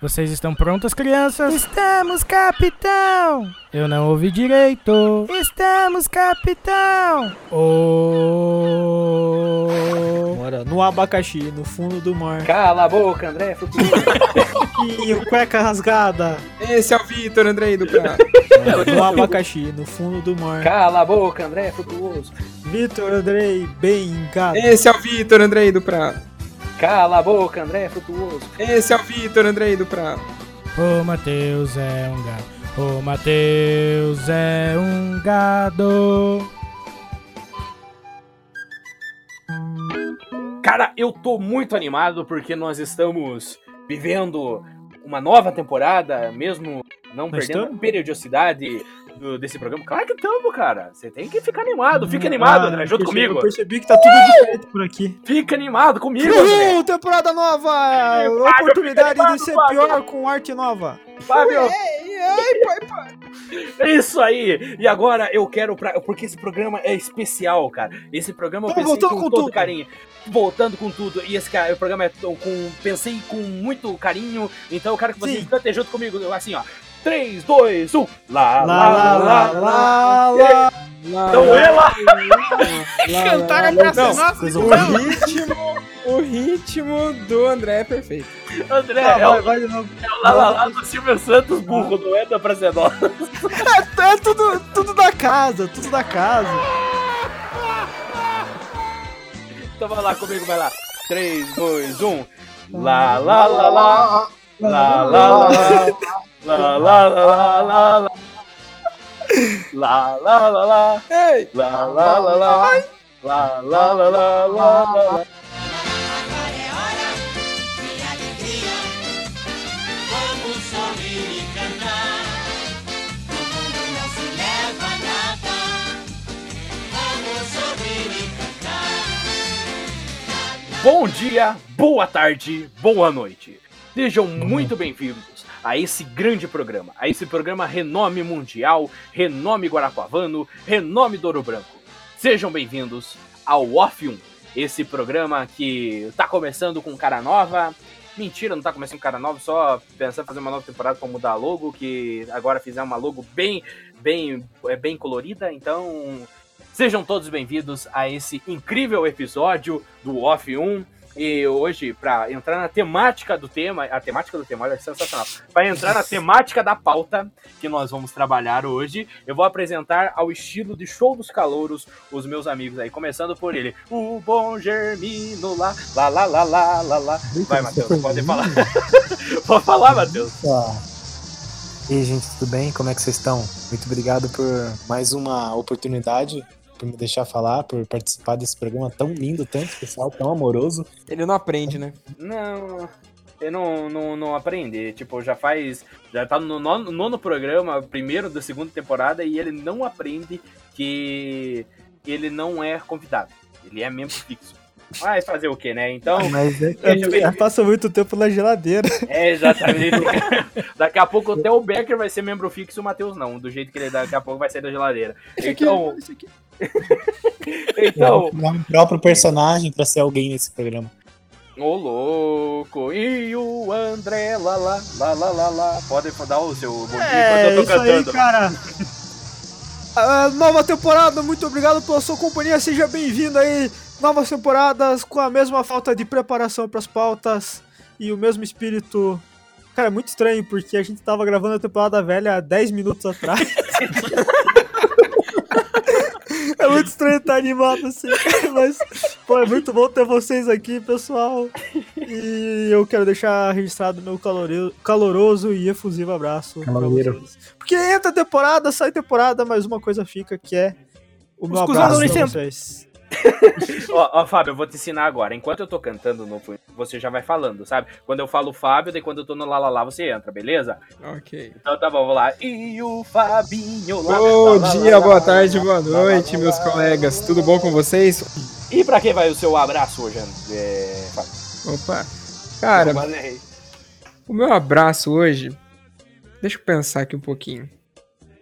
Vocês estão prontas, crianças? Estamos, capitão! Eu não ouvi direito. Estamos, capitão! Oh... Mora no abacaxi, no fundo do mar. Cala a boca, André, futuro. E cueca rasgada. Esse é o Vitor Andrei do Prá. No abacaxi, no fundo do mar. Cala a boca, André, frutuoso. Vitor Andrei, bem gato. Esse é o Vitor Andrei do Prá. Cala a boca, André, frutuoso. Esse é o Vitor Andrei do Prá. O Matheus é um gado. O Matheus é um gado. Cara, eu tô muito animado porque nós estamos vivendo uma nova temporada, mesmo não Nós perdendo estamos? a periodicidade do- desse programa. Claro que estamos, cara. Você tem que ficar animado. Fica animado, Ah, André, junto eu comigo. Eu percebi que tá tudo diferente por aqui. Fica animado comigo, André. Temporada nova! Fábio, Oportunidade fica de ser animado, pior com arte nova. Fábio. É isso aí! E agora eu quero pra. Porque esse programa é especial, cara. Esse programa eu Tô pensei com, com todo tudo. carinho. Voltando com tudo. E esse cara, o programa é com. Pensei com muito carinho. Então eu quero que vocês cantem junto comigo. Assim, ó. 3, 2, 1. Lá, Lá, lá, lá, lá, lá. Então ela! Cantaram pra Não, nossa, o ritmo, o ritmo do André é perfeito. André, Tá, é vai, o vai de novo. lá, lá, lá do Silvio Santos, burro, não é da Praça Nova. É tudo, tudo da casa, tudo da casa. Então vai lá comigo, vai lá. 3, 2, 1. Lá, lá, lá, lá. Lá, lá, lá, lá. Lá, lá, lá, lá, lá, lá. Lá, lá, lá, lá. Ei! Lá, lá, lá, lá. Lá, lá, lá, lá, lá, lá. É e e. Bom dia, boa tarde, boa noite. Sejam muito bem-vindos a esse grande programa, a esse programa renome mundial, renome guarapuavano, renome Douro Branco. Sejam bem-vindos ao Off 1, esse programa que tá começando com cara nova. Mentira, não tá começando com cara nova, só pensando em fazer uma nova temporada pra mudar a logo, que agora fizer uma logo bem, bem, é, bem colorida, então Sejam todos bem-vindos a esse incrível episódio do Off 1. E hoje, para entrar na temática do tema, a temática do tema olha, é sensacional. Para entrar na temática da pauta que nós vamos trabalhar hoje, eu vou apresentar ao estilo de show dos calouros os meus amigos aí, começando por ele, o bom Germino lá, lá, lá, lá, lá, lá, lá. Vai, Matheus, pode falar. Pode falar, Matheus. E aí, gente, tudo bem? Como é que vocês estão? Muito obrigado por mais uma oportunidade, por me deixar falar, por participar desse programa tão lindo, tão especial, tão amoroso. Ele não aprende, né? Não, eu não, não, não aprendi. Tipo, já faz. Já tá no nono, nono programa, primeiro da segunda temporada, e ele não aprende que ele não é convidado. Ele é membro fixo. Vai fazer o quê, né? Então, Mas é, É, passa muito tempo na geladeira. é exatamente. daqui a pouco até o Becker vai ser membro fixo e o Matheus não. Do jeito que ele daqui a pouco vai sair da geladeira. Então, esse aqui. então, é um próprio personagem pra ser alguém nesse programa. Ô louco, e o André lá lá, lá lá lá lá. Pode dar o seu bom dia É, enquanto eu isso tô aí, cantando. cara. Ah, nova temporada, muito obrigado pela sua companhia, seja bem-vindo aí. Novas temporadas com a mesma falta de preparação pras pautas e o mesmo espírito. Cara, é muito estranho porque a gente tava gravando a temporada velha há 10 minutos atrás. é muito estranho estar animado assim, mas pô, é muito bom ter vocês aqui, pessoal. E eu quero deixar registrado meu calore- caloroso e efusivo abraço. pra Caloreiro. vocês. Porque entra temporada, sai temporada, mas uma coisa fica que é o meu Os abraço pra vocês. Ó, ó, Fábio, eu vou te ensinar agora. Enquanto eu tô cantando no você já vai falando, sabe? Quando eu falo Fábio, daí quando eu tô no lá lá lá, você entra, beleza? Ok. Então tá bom, vou lá. E o Fabinho lá. Bom lá, dia, lá, boa lá, tarde, boa noite, meus colegas. Tudo bom com vocês? E pra quem vai o seu abraço hoje, é, Fábio? Opa. Cara, Valeu. o meu abraço hoje. Deixa eu pensar aqui um pouquinho.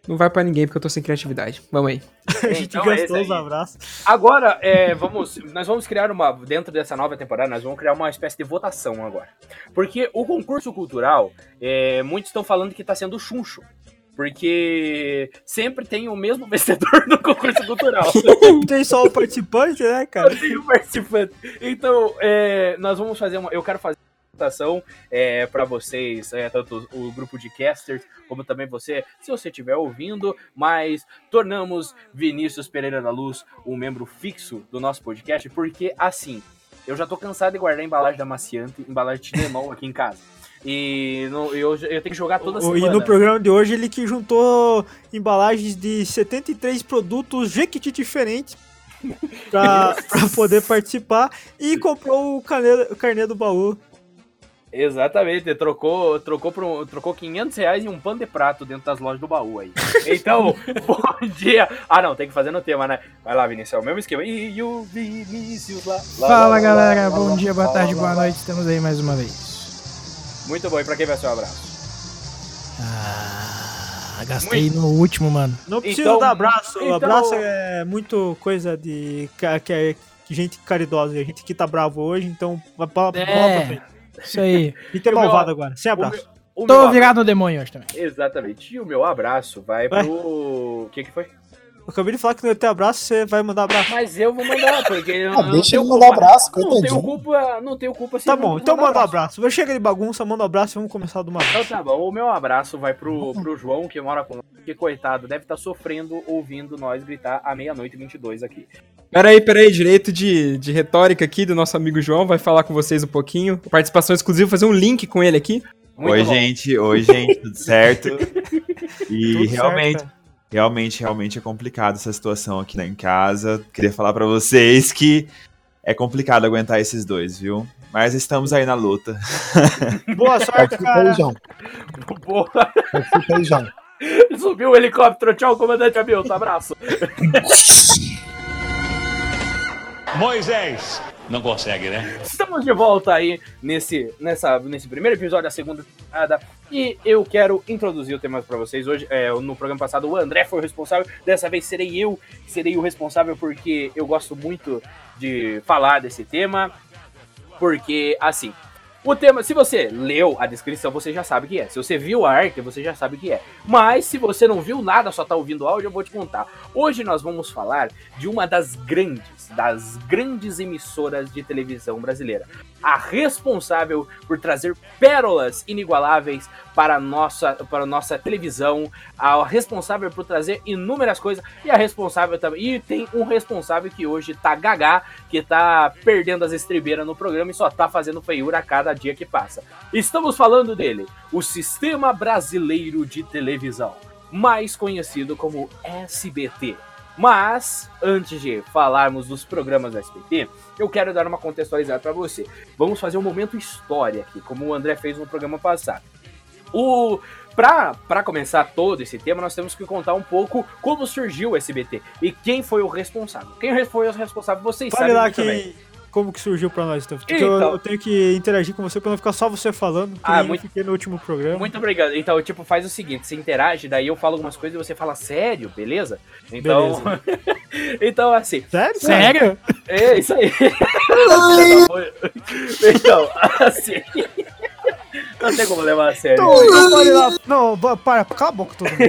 Não vai pra ninguém porque eu tô sem criatividade. Vamos aí. A gente Então é gastou esse os abraços. Agora, é, vamos, nós vamos criar uma. Dentro dessa nova temporada, nós vamos criar uma espécie de votação agora. Porque o concurso cultural, é, muitos estão falando que tá sendo chuncho. Porque sempre tem o mesmo vencedor no concurso cultural. Tem só o participante, né, cara? tem o participante. Então, é, nós vamos fazer uma. Eu quero fazer é, para vocês, é, tanto o grupo de casters, como também você, se você estiver ouvindo, mas tornamos Vinícius Pereira da Luz um membro fixo do nosso podcast, porque assim, eu já tô cansado de guardar embalagem da Maciante, embalagem de Tilenol aqui em casa. E no- eu, eu tenho que jogar toda semana. E no programa de hoje ele que juntou embalagens de 73 produtos Jequiti diferentes pra, pra poder participar e comprou o carnê, o carnê do baú. Exatamente, trocou, trocou, por um- trocou 500 reais em um pano de prato dentro das lojas do baú aí. Então, bom dia. Ah, não, tem que fazer no tema, né? Vai lá, Vinícius, é o mesmo esquema. E o Vinícius lá. lá, Fala lá, galera, lá, bom lá, dia, lá, boa tarde, lá, boa lá. noite, estamos aí mais uma vez. Muito bom, e pra quem vai ser o abraço? Ah, gastei no último, mano. Não precisa Então- dar abraço. então- Abraço é muito coisa de ca- que é gente caridosa. A gente que tá bravo hoje, então vai pra, É. pra frente. Isso aí. Meu- malvado agora. Sem O abraço. meu, o Tô virado no demônio hoje também. Exatamente. E o meu abraço vai Vai. pro. O que que foi? Eu acabei de falar que não ia ter abraço, você vai mandar abraço. Mas eu vou mandar, porque eu, Ah, eu deixa tenho ele mandar culpa. abraço, Não tenho coitadinho. culpa, não tenho culpa se Tá ele não bom, então manda um abraço. Vai chegar de bagunça, manda um abraço e vamos começar do uma Então vez. tá bom, o meu abraço vai pro, pro João, que mora conosco, que coitado, deve estar sofrendo ouvindo nós gritar à meia-noite e 22 aqui. Peraí, peraí, direito de, de retórica aqui do nosso amigo João, vai falar com vocês um pouquinho. Participação exclusiva, fazer um link com ele aqui. Muito oi, bom. gente. Oi, gente. Tudo certo? E Tudo certo, realmente, cara. Realmente, realmente é complicado essa situação aqui né, em casa. Queria falar pra vocês que é complicado aguentar esses dois, viu? Mas estamos aí na luta. Boa sorte, cara. João. Boa. Participa aí, João. Subiu o helicóptero, tchau, comandante Hamilton, abraço. Moisés! Não consegue, né? Estamos de volta aí nesse, nessa, nesse primeiro episódio da segunda temporada e eu quero introduzir o tema pra vocês hoje. É, no programa passado o André foi o responsável, dessa vez serei eu serei o responsável porque eu gosto muito de falar desse tema. Porque, assim, o tema, se você leu a descrição, você já sabe o que é. Se você viu a arte, você já sabe o que é. Mas se você não viu nada, só tá ouvindo o áudio, eu vou te contar. Hoje nós vamos falar de uma das grandes, das grandes emissoras de televisão brasileira. A responsável por trazer pérolas inigualáveis para a nossa, para a nossa televisão, a responsável por trazer inúmeras coisas e a responsável também. E tem um responsável que hoje tá gagá, que tá perdendo as estribeiras no programa e só tá fazendo feiura a cada dia que passa. Estamos falando dele, o Sistema Brasileiro de Televisão, mais conhecido como SBT. Mas, antes de falarmos dos programas do SBT, eu quero dar uma contextualizada para você. Vamos fazer um momento história aqui, como o André fez no programa passado. O pra começar todo esse tema, nós temos que contar um pouco como surgiu o SBT e quem foi o responsável. Quem foi o responsável, vocês Fale sabem lá muito bem. Como que surgiu pra nós, então. Porque eu, Então. eu tenho que interagir com você pra não ficar só você falando, que Ah, muito- eu fiquei no último programa. Muito obrigado. Então, tipo, faz o seguinte, você interage, daí eu falo algumas coisas e você fala sério, beleza? Então, então assim, Sério? Sério? é isso aí. então, assim, não tem como levar a sério. Não, ba- para, cala a boca todo mundo.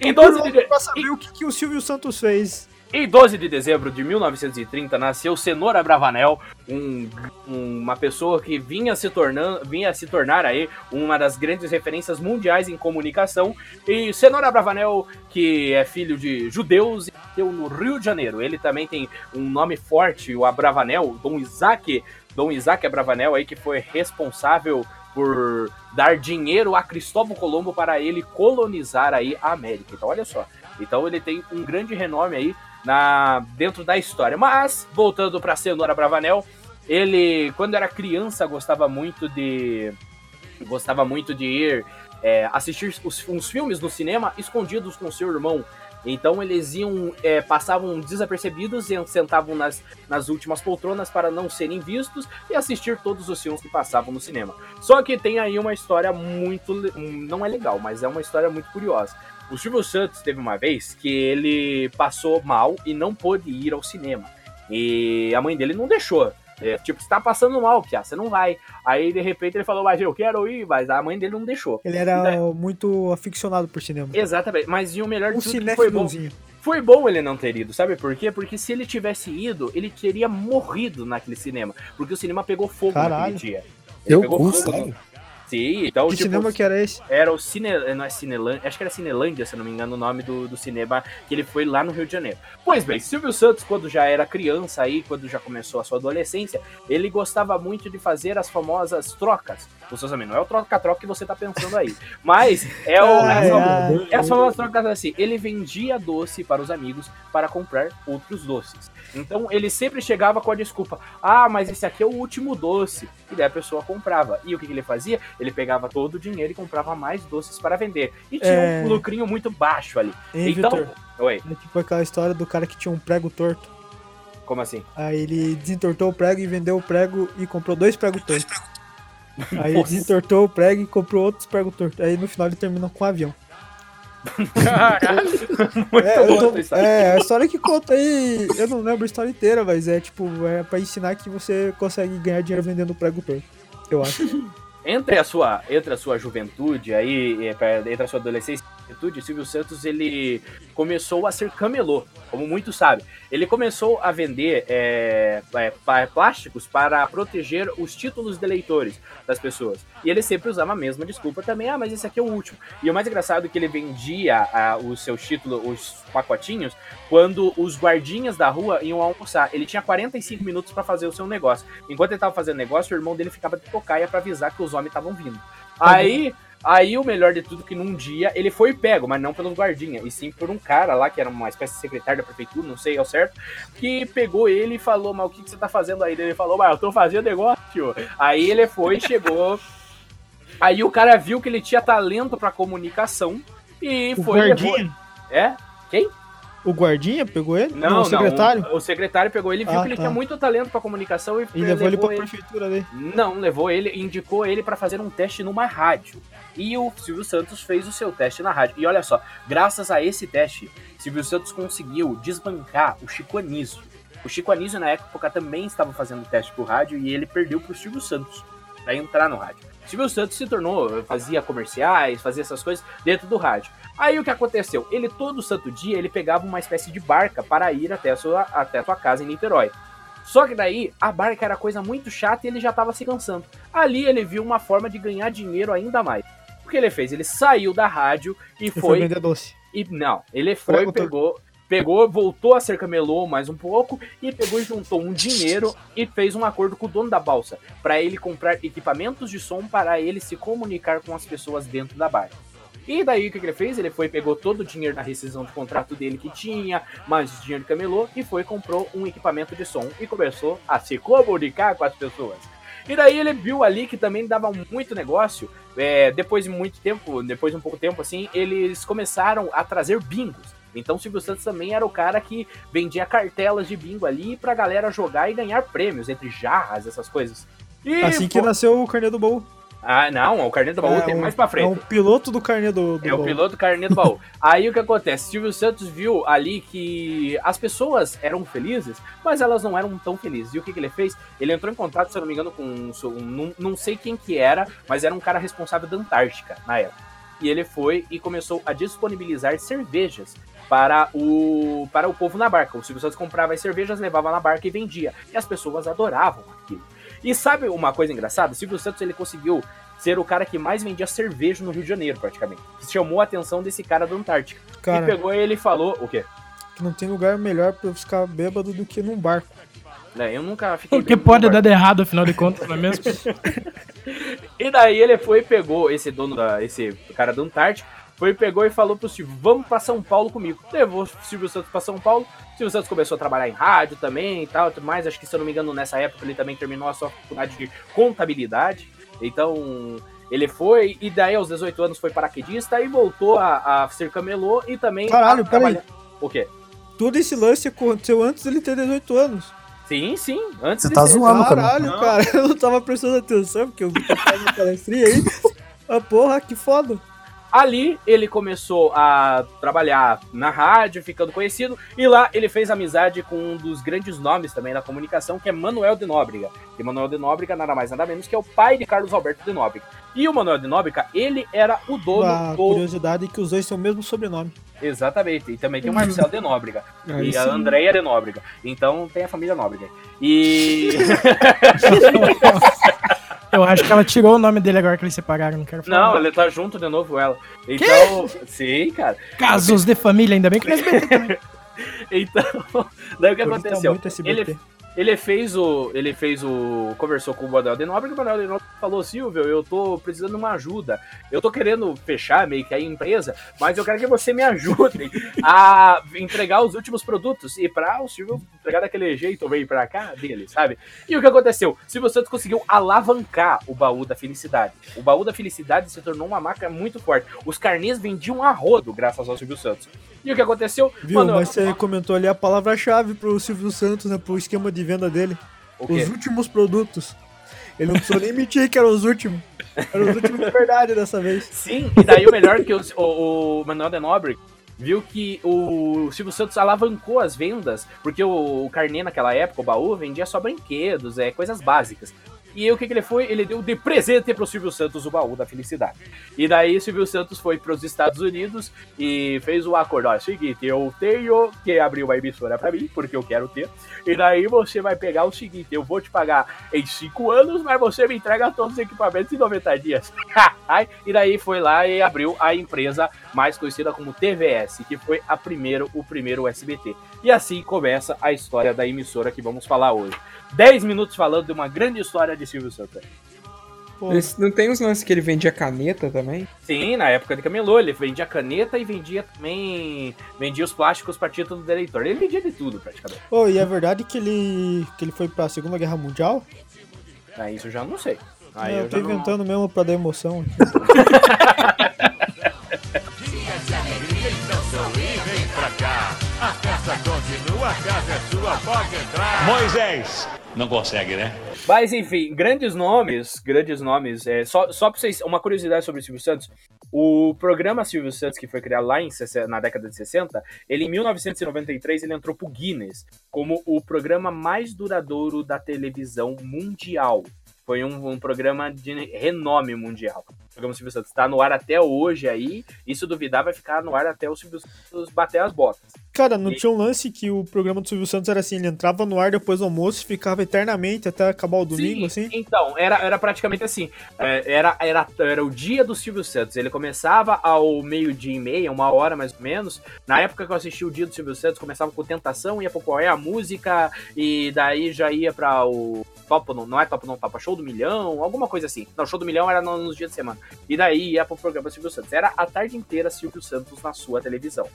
Em 12 de, pra saber o que, que o Silvio Santos fez. Em 12 de dezembro de 1930 nasceu Cenoura Bravanel, um- uma pessoa que vinha se tornando, vinha se tornar aí uma das grandes referências mundiais em comunicação. E Cenoura Bravanel, que é filho de judeus, nasceu no Rio de Janeiro. Ele também tem um nome forte, o Abravanel, Dom Isaac, Dom Isaac Abravanel aí que foi responsável por dar dinheiro a Cristóvão Colombo para ele colonizar aí a América. Então olha só. Então ele tem um grande renome aí na dentro da história. Mas voltando para Cenoura Bravanel, ele quando era criança gostava muito de gostava muito de ir é, assistir os, uns filmes no cinema escondidos com seu irmão Então eles iam, é, passavam desapercebidos e sentavam nas, nas últimas poltronas para não serem vistos e assistir todos os filmes que passavam no cinema. Só que tem aí uma história muito. Não é legal, mas é uma história muito curiosa. O Silvio Santos teve uma vez que ele passou mal e não pôde ir ao cinema. E a mãe dele não deixou. É, tipo, você tá passando mal, Pia, você não vai. Aí, de repente, ele falou, mas eu quero ir, mas a mãe dele não deixou. Ele era muito aficionado por cinema. Exatamente, mas e o melhor de Um tudo que foi bom. Foi bom ele não ter ido, sabe por quê? Porque se ele tivesse ido, ele teria morrido naquele cinema. Porque o cinema pegou fogo Caralho. naquele dia. Ele Eu pegou cu, fogo. sério? Sim, então, Que tipo, cinema que era esse? era o Cine... Não é Cinelândia, acho que era Cinelândia, se não me engano, o nome do, do cinema que ele foi lá no Rio de Janeiro. Pois bem, Silvio Santos, quando já era criança aí, quando já começou a sua adolescência, ele gostava muito de fazer as famosas trocas com seus amigos. Não é o troca-troca que você tá pensando aí, mas é o... Ai, é o- ai. é as famosas trocas assim, ele vendia doce para os amigos para comprar outros doces. Então ele sempre chegava com a desculpa: ah, mas esse aqui é o último doce. E daí a pessoa comprava. E o que, que ele fazia? Ele pegava todo o dinheiro e comprava mais doces para vender. E tinha É. um lucrinho muito baixo ali. Hein, então. Vitor? Oi, É tipo aquela história do cara que tinha um prego torto. como assim? Aí ele desentortou o prego e vendeu o prego e comprou dois pregos tortos. Aí ele desentortou o prego e comprou outros pregos tortos. Aí no final ele termina com um avião. Muito É, boa tô- essa história. é, a história que conta aí, eu não lembro a história inteira, mas é tipo, é pra ensinar que você consegue ganhar dinheiro vendendo prego torto. Eu acho. Entre a sua, entre a sua juventude aí, pra- entre a sua adolescência juventude, Silvio Santos ele começou a ser camelô, como muitos sabem. Ele começou a vender é, é, plásticos para proteger os títulos de leitores das pessoas. E ele sempre usava a mesma desculpa também, ah, mas esse aqui é o último. E o mais engraçado é que ele vendia ah, os seus títulos, os pacotinhos, quando os guardinhas da rua iam almoçar. Ele tinha 45 minutos para fazer o seu negócio. Enquanto ele tava fazendo negócio, o irmão dele ficava de tocaia para avisar que os homens estavam vindo. Aí, aí o melhor de tudo que num dia ele foi pego, mas não pelos guardinhas, e sim por um cara lá que era uma espécie de secretário da prefeitura, não sei ao certo, que pegou ele e falou: "Mas o que, que você tá fazendo aí?" Ele falou: "Mas eu tô fazendo negócio". Aí ele foi, chegou Aí o cara viu que ele tinha talento pra comunicação e O foi guardinha? É? O guardinha pegou ele? Não, o secretário? Não, o, o secretário pegou ele, viu Ah, que ele tá. tinha muito talento pra comunicação e, E levou ele pra ele prefeitura ali. Não, levou ele, indicou ele pra fazer um teste numa rádio. E o Silvio Santos fez o seu teste na rádio. E olha só, graças a esse teste, Silvio Santos conseguiu desbancar o Chico Anísio. O Chico Anísio, na época, também estava fazendo teste pro rádio e ele perdeu pro Silvio Santos pra entrar no rádio. Silvio Santos se tornou, fazia comerciais, fazia essas coisas dentro do rádio. Aí o que aconteceu? Ele todo santo dia ele pegava uma espécie de barca para ir até a sua, até a sua casa em Niterói. Só que daí a barca era coisa muito chata e ele já estava se cansando. Ali ele viu uma forma de ganhar dinheiro ainda mais. O que ele fez? Ele saiu da rádio e E foi foi vender doce. e não, ele foi, pegou, pegou, voltou a ser camelô mais um pouco e pegou e juntou um dinheiro e fez um acordo com o dono da balsa para ele comprar equipamentos de som para ele se comunicar com as pessoas dentro da barca. E daí o que que ele fez? Ele foi pegou todo o dinheiro da rescisão de contrato dele que tinha, mais dinheiro de camelô e foi comprou um equipamento de som e começou a se comunicar com as pessoas. E daí ele viu ali que também dava muito negócio. é, depois de muito tempo, depois de um pouco tempo assim, eles começaram a trazer bingos. Então o Silvio Santos também era o cara que vendia cartelas de bingo ali pra galera jogar e ganhar prêmios entre jarras, essas coisas. E Assim que nasceu o carnê do baú. Ah, não, o carnê do baú É tem um- mais pra frente. É o piloto do carnê do, do É o baú. piloto carnê do baú. Aí o que acontece? Silvio Santos viu ali que as pessoas eram felizes, mas elas não eram tão felizes. E o que, que ele fez? Ele entrou em contato, se eu não me engano, com um, um- não sei quem que era, mas era um cara responsável da Antártica na época. E ele foi e começou a disponibilizar cervejas para o, para o povo na barca. O Silvio Santos comprava as cervejas, levava na barca e vendia. E as pessoas adoravam aquilo. E sabe uma coisa engraçada? O Silvio Santos ele conseguiu ser o cara que mais vendia cerveja no Rio de Janeiro, praticamente. Chamou a atenção desse cara da Antártica. E Cara, pegou ele e falou: o quê? que não tem lugar melhor pra eu ficar bêbado do que num barco. Né, eu nunca fiquei. O que bêbado pode dar errado, afinal de contas, não é mesmo? E daí ele foi e pegou esse dono da. esse cara da Antártica. Foi e pegou e falou pro Silvio: vamos pra São Paulo comigo. Levou o Silvio Santos pra São Paulo. O Silvio Santos começou a trabalhar em rádio também e tal, tudo mais. Acho que, se eu não me engano, nessa época ele também terminou a sua faculdade de contabilidade. Então, ele foi, e daí aos 18 anos foi paraquedista e voltou a, a ser camelô e também. Caralho, a peraí. trabalhar- O quê? Todo esse lance aconteceu antes dele ter 18 anos. Sim, sim. Antes Você de tá zoando, cara. Caralho, Não. cara, eu não tava prestando atenção, porque eu vi que tava na palestrinha aí. Ah, porra, que foda. Ali ele começou a trabalhar na rádio, ficando conhecido, e lá ele fez amizade com um dos grandes nomes também da comunicação, que é Manuel de Nóbrega. E Manuel de Nóbrega nada mais nada menos que é o pai de Carlos Alberto de Nóbrega. E o Manuel de Nóbrega, ele era o dono A do... curiosidade é que os dois têm o mesmo sobrenome. Exatamente, e também tem o Marcelo de Nóbrega. Aí e a. Andréia de Nóbrega. Então tem a família Nóbrega. E... Eu acho que ela tirou o nome dele agora que eles separaram, não quero falar. Não, ele tá junto de novo ela. Então, sim, cara. Casos de família, ainda bem que nós Então, daí o que Evita aconteceu? muito SBT. Ele, ele fez o. Ele fez o. Conversou com o Manuel de Nóbrega e o Manuel de Nóbrega falou: Silvio, eu tô precisando de uma ajuda. Eu tô querendo fechar meio que a empresa, mas eu quero que você me ajude a entregar os últimos produtos. E pra o Silvio entregar daquele jeito, veio pra cá dele, sabe? E o que aconteceu? Silvio Santos conseguiu alavancar o baú da felicidade. O baú da felicidade se tornou uma marca muito forte. Os carnês vendiam a rodo graças ao Silvio Santos. E o que aconteceu? Viu, Manuel- mas você comentou ali a palavra-chave pro Silvio Santos, né? Pro esquema de venda dele. Os últimos produtos. Ele não precisou nem mentir que eram os últimos. Eram os últimos de verdade dessa vez. Sim, e daí o melhor que o, o, o Manuel de Nobre viu que o Silvio Santos alavancou as vendas, porque o, o Carnê naquela época, o baú, vendia só brinquedos, é, coisas básicas. E aí o que, que ele foi? Ele deu de presente pro Silvio Santos o baú da felicidade. E daí Silvio Santos foi pros Estados Unidos e fez o acordo. Ó, seguinte, eu tenho que abrir uma emissora pra mim, porque eu quero ter. E daí você vai pegar o seguinte, eu vou te pagar em 5 anos, mas você me entrega todos os equipamentos em 90 dias. E daí foi lá e abriu a empresa mais conhecida como TVS, que foi a primeiro, o primeiro SBT. E assim começa a história da emissora que vamos falar hoje. 10 minutos falando de uma grande história de Silvio Santos. Não tem uns lances que ele vendia caneta também? Sim, na época de Camelô, ele vendia caneta e vendia também. Vendia os plásticos para título do eleitor. Ele vendia de tudo, praticamente. Ô, e é verdade que ele, que ele foi pra Segunda Guerra Mundial? Ah, isso eu já não sei. Aí É, eu eu tô já não- inventando mesmo pra dar emoção. Moisés! Não consegue, né? Mas enfim, grandes nomes, grandes nomes. É, só, só pra vocês, uma curiosidade sobre o Silvio Santos. O programa Silvio Santos, que foi criado lá em, 60 na década de 60, ele em 1993 ele entrou pro Guinness como o programa mais duradouro da televisão mundial. Foi um, um programa de renome mundial. O programa Silvio Santos está no ar até hoje aí, e se duvidar vai ficar no ar até o Silvio Santos bater as botas. Cara, não tinha um lance que o programa do Silvio Santos era assim, ele entrava no ar depois do almoço e ficava eternamente até acabar o domingo, Sim, assim? Então, era, era praticamente assim. É, Era, era, era o dia do Silvio Santos. Ele começava ao meio-dia e meia, uma hora mais ou menos. Na época que eu assisti o dia do Silvio Santos, começava com Tentação, ia pro qual é a música, e daí já ia pra o. Topo não, não é Topo não Topa, Show do Milhão, alguma coisa assim. Não, Show do Milhão era no- nos dias de semana. E daí ia pro programa Silvio Santos. Era a tarde inteira Silvio Santos na sua televisão.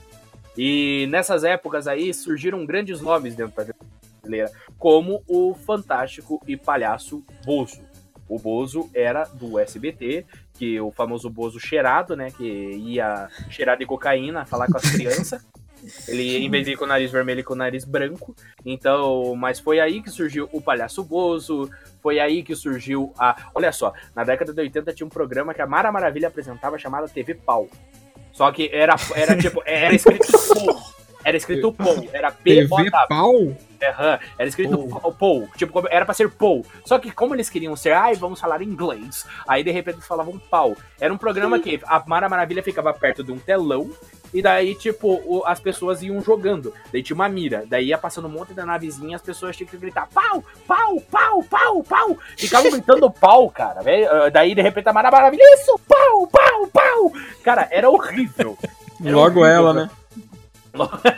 E nessas épocas aí surgiram grandes nomes dentro da televisão brasileira, como o fantástico e palhaço Bozo. O Bozo era do SBT, que o famoso Bozo cheirado, né, que ia cheirar de cocaína, falar com as crianças. Ele ia, em vez de ir com o nariz vermelho, ia com o nariz branco. Então, mas foi aí que surgiu o Palhaço Bozo, foi aí que surgiu a. Olha só, na década de 80 tinha um programa que a Mara Maravilha apresentava chamado TV Pau. Só que era, era tipo, era escrito Pou. Era escrito Pou, era TV P-O-W. pau? Aham, era escrito Paul. Paul, tipo, era pra ser Paul. Só que como eles queriam ser, ai, vamos falar inglês. Aí de repente eles falavam pau. Era um programa que a Mara Maravilha ficava perto de um telão. E daí, tipo, o- as pessoas iam jogando. Daí tinha uma mira. Daí ia passando um monte de navezinha, as pessoas tinham que gritar pau, pau, pau, pau, pau. Ficavam gritando pau, cara. Ah, Daí, de repente, a Mara Maravilha, isso, pau, pau, pau. Cara, era horrível. Era Logo horrível, ela, cara.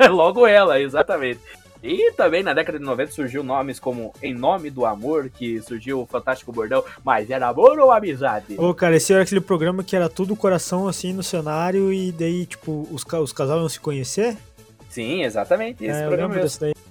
né? Logo ela, exatamente. E também na década de 90 surgiu nomes como Em Nome do Amor, que surgiu o Fantástico Bordão, mas era amor ou amizade? Ô, cara, esse era aquele programa que era tudo coração, assim, no cenário e daí, tipo, os, os casais iam se conhecer? Sim, exatamente, esse é, eu programa lembro mesmo. desse daí.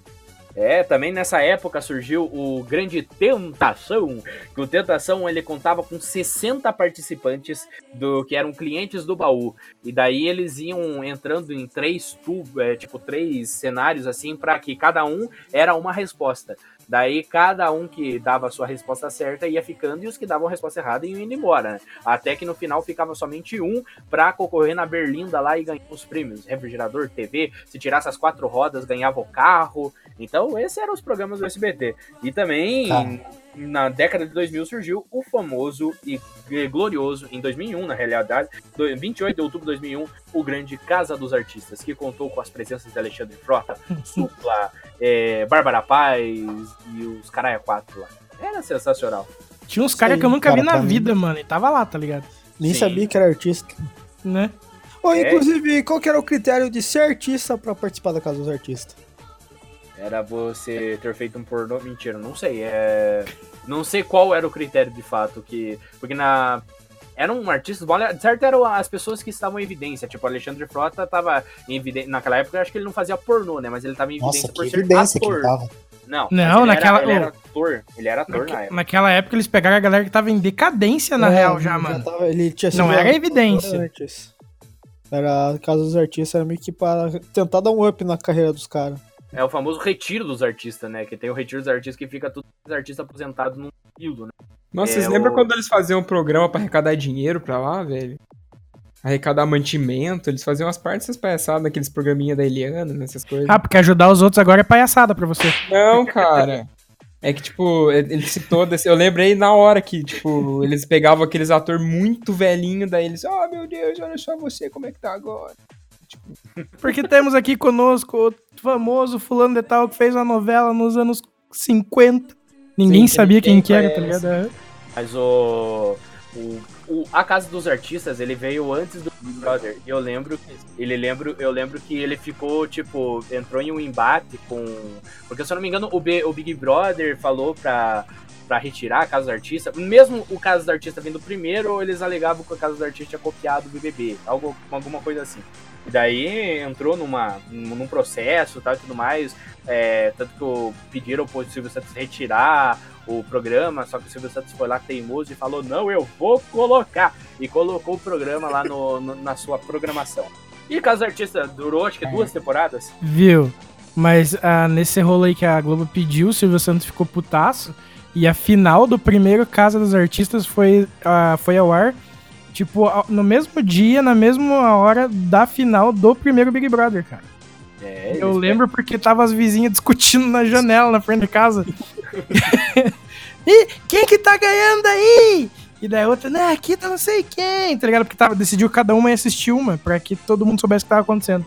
É, também nessa época surgiu o Grande Tentação, que o Tentação ele contava com 60 participantes do que eram clientes do baú. E daí eles iam entrando em três tubos, é, tipo três cenários assim, para que cada um era uma resposta. Daí cada um que dava a sua resposta certa ia ficando e os que davam a resposta errada iam indo embora, né? Até que no final ficava somente um pra concorrer na Berlinda lá e ganhar os prêmios. Refrigerador, TV, se tirasse as quatro rodas, ganhava o carro. Então, esses eram os programas do SBT. E também, Tá. Na década de 2000, surgiu o famoso e glorioso, em 2001, na realidade, do- 28 de outubro de 2001, o grande Casa dos Artistas, que contou com as presenças de Alexandre Frota, Supla, é, Bárbara Paz e os Caralho 4 lá. Era sensacional. Tinha uns caras que eu nunca cara, vi na mim- vida, mano. E tava lá, tá ligado? Nem Sim. sabia que era artista. Né? Ou, É. inclusive, qual que era o critério de ser artista pra participar da Casa dos Artistas? Era você ter feito um pornô. Mentira, não sei. É... Não sei qual era o critério de fato. que Porque na. Eram artistas, de certo eram as pessoas que estavam em evidência. Tipo, o Alexandre Frota tava em evidência. Naquela época eu acho que ele não fazia pornô, né? Mas ele tava em evidência Nossa, por que ser evidência que ator. ele tava. Não, Não, naquela- Era, ele era ator. Ele era ator na época. Naquela época eles pegaram a galera que tava em decadência, na É, real, já, mano. tava- ele tinha Não sido era evidência. antes. Era a Casa dos Artistas, era meio que para tentar dar um up na carreira dos caras. É o famoso retiro dos artistas, né? Que tem o retiro dos artistas que fica tudo os artistas aposentados num período, né? Nossa, É, vocês lembram o- quando eles faziam um programa pra arrecadar dinheiro pra lá, velho? Arrecadar mantimento, eles faziam umas partes dessas palhaçadas naqueles programinha da Eliana, nessas coisas. Ah, porque ajudar os outros agora é palhaçada pra você. Não, cara. É que, tipo, ele citou desse. Eu lembrei na hora que, tipo, eles pegavam aqueles atores muito velhinho, daí eles, oh meu Deus, olha só você, como é que tá agora? Porque temos aqui conosco o famoso fulano de tal que fez uma novela nos anos 50. Ninguém Sim, sabia quem que era, tá ligado? Mas o, o, o- a Casa dos Artistas, ele veio antes do Big Brother. E eu lembro, ele lembro, eu lembro que ele ficou, tipo, entrou em um embate com. Porque se eu não me engano, o, B- o Big Brother falou pra, pra retirar a Casa dos Artistas. Mesmo o Casa dos Artistas vindo primeiro, eles alegavam que a Casa dos Artistas tinha copiado o BBB. Algo, alguma coisa assim. E daí entrou numa, num processo tal, e tudo mais. É, tanto que pediram pro Silvio Santos retirar o programa, só que o Silvio Santos foi lá teimoso e falou: Não, eu vou colocar. E colocou o programa lá no, no- na sua programação. E Casa Artista durou acho que duas temporadas. Viu? Mas ah, nesse rolo aí que a Globo pediu, o Silvio Santos ficou putaço. E a final do primeiro Casa dos Artistas foi, ah, foi ao ar, tipo, no mesmo dia, na mesma hora da final do primeiro Big Brother, cara. É, Eu lembro porque tava as vizinhas discutindo na janela, na frente de casa. e quem que tá ganhando aí? E daí a outra, né, aqui tá não sei quem, tá ligado? Porque tava, decidiu que cada uma ia assistir uma, pra que todo mundo soubesse o que tava acontecendo.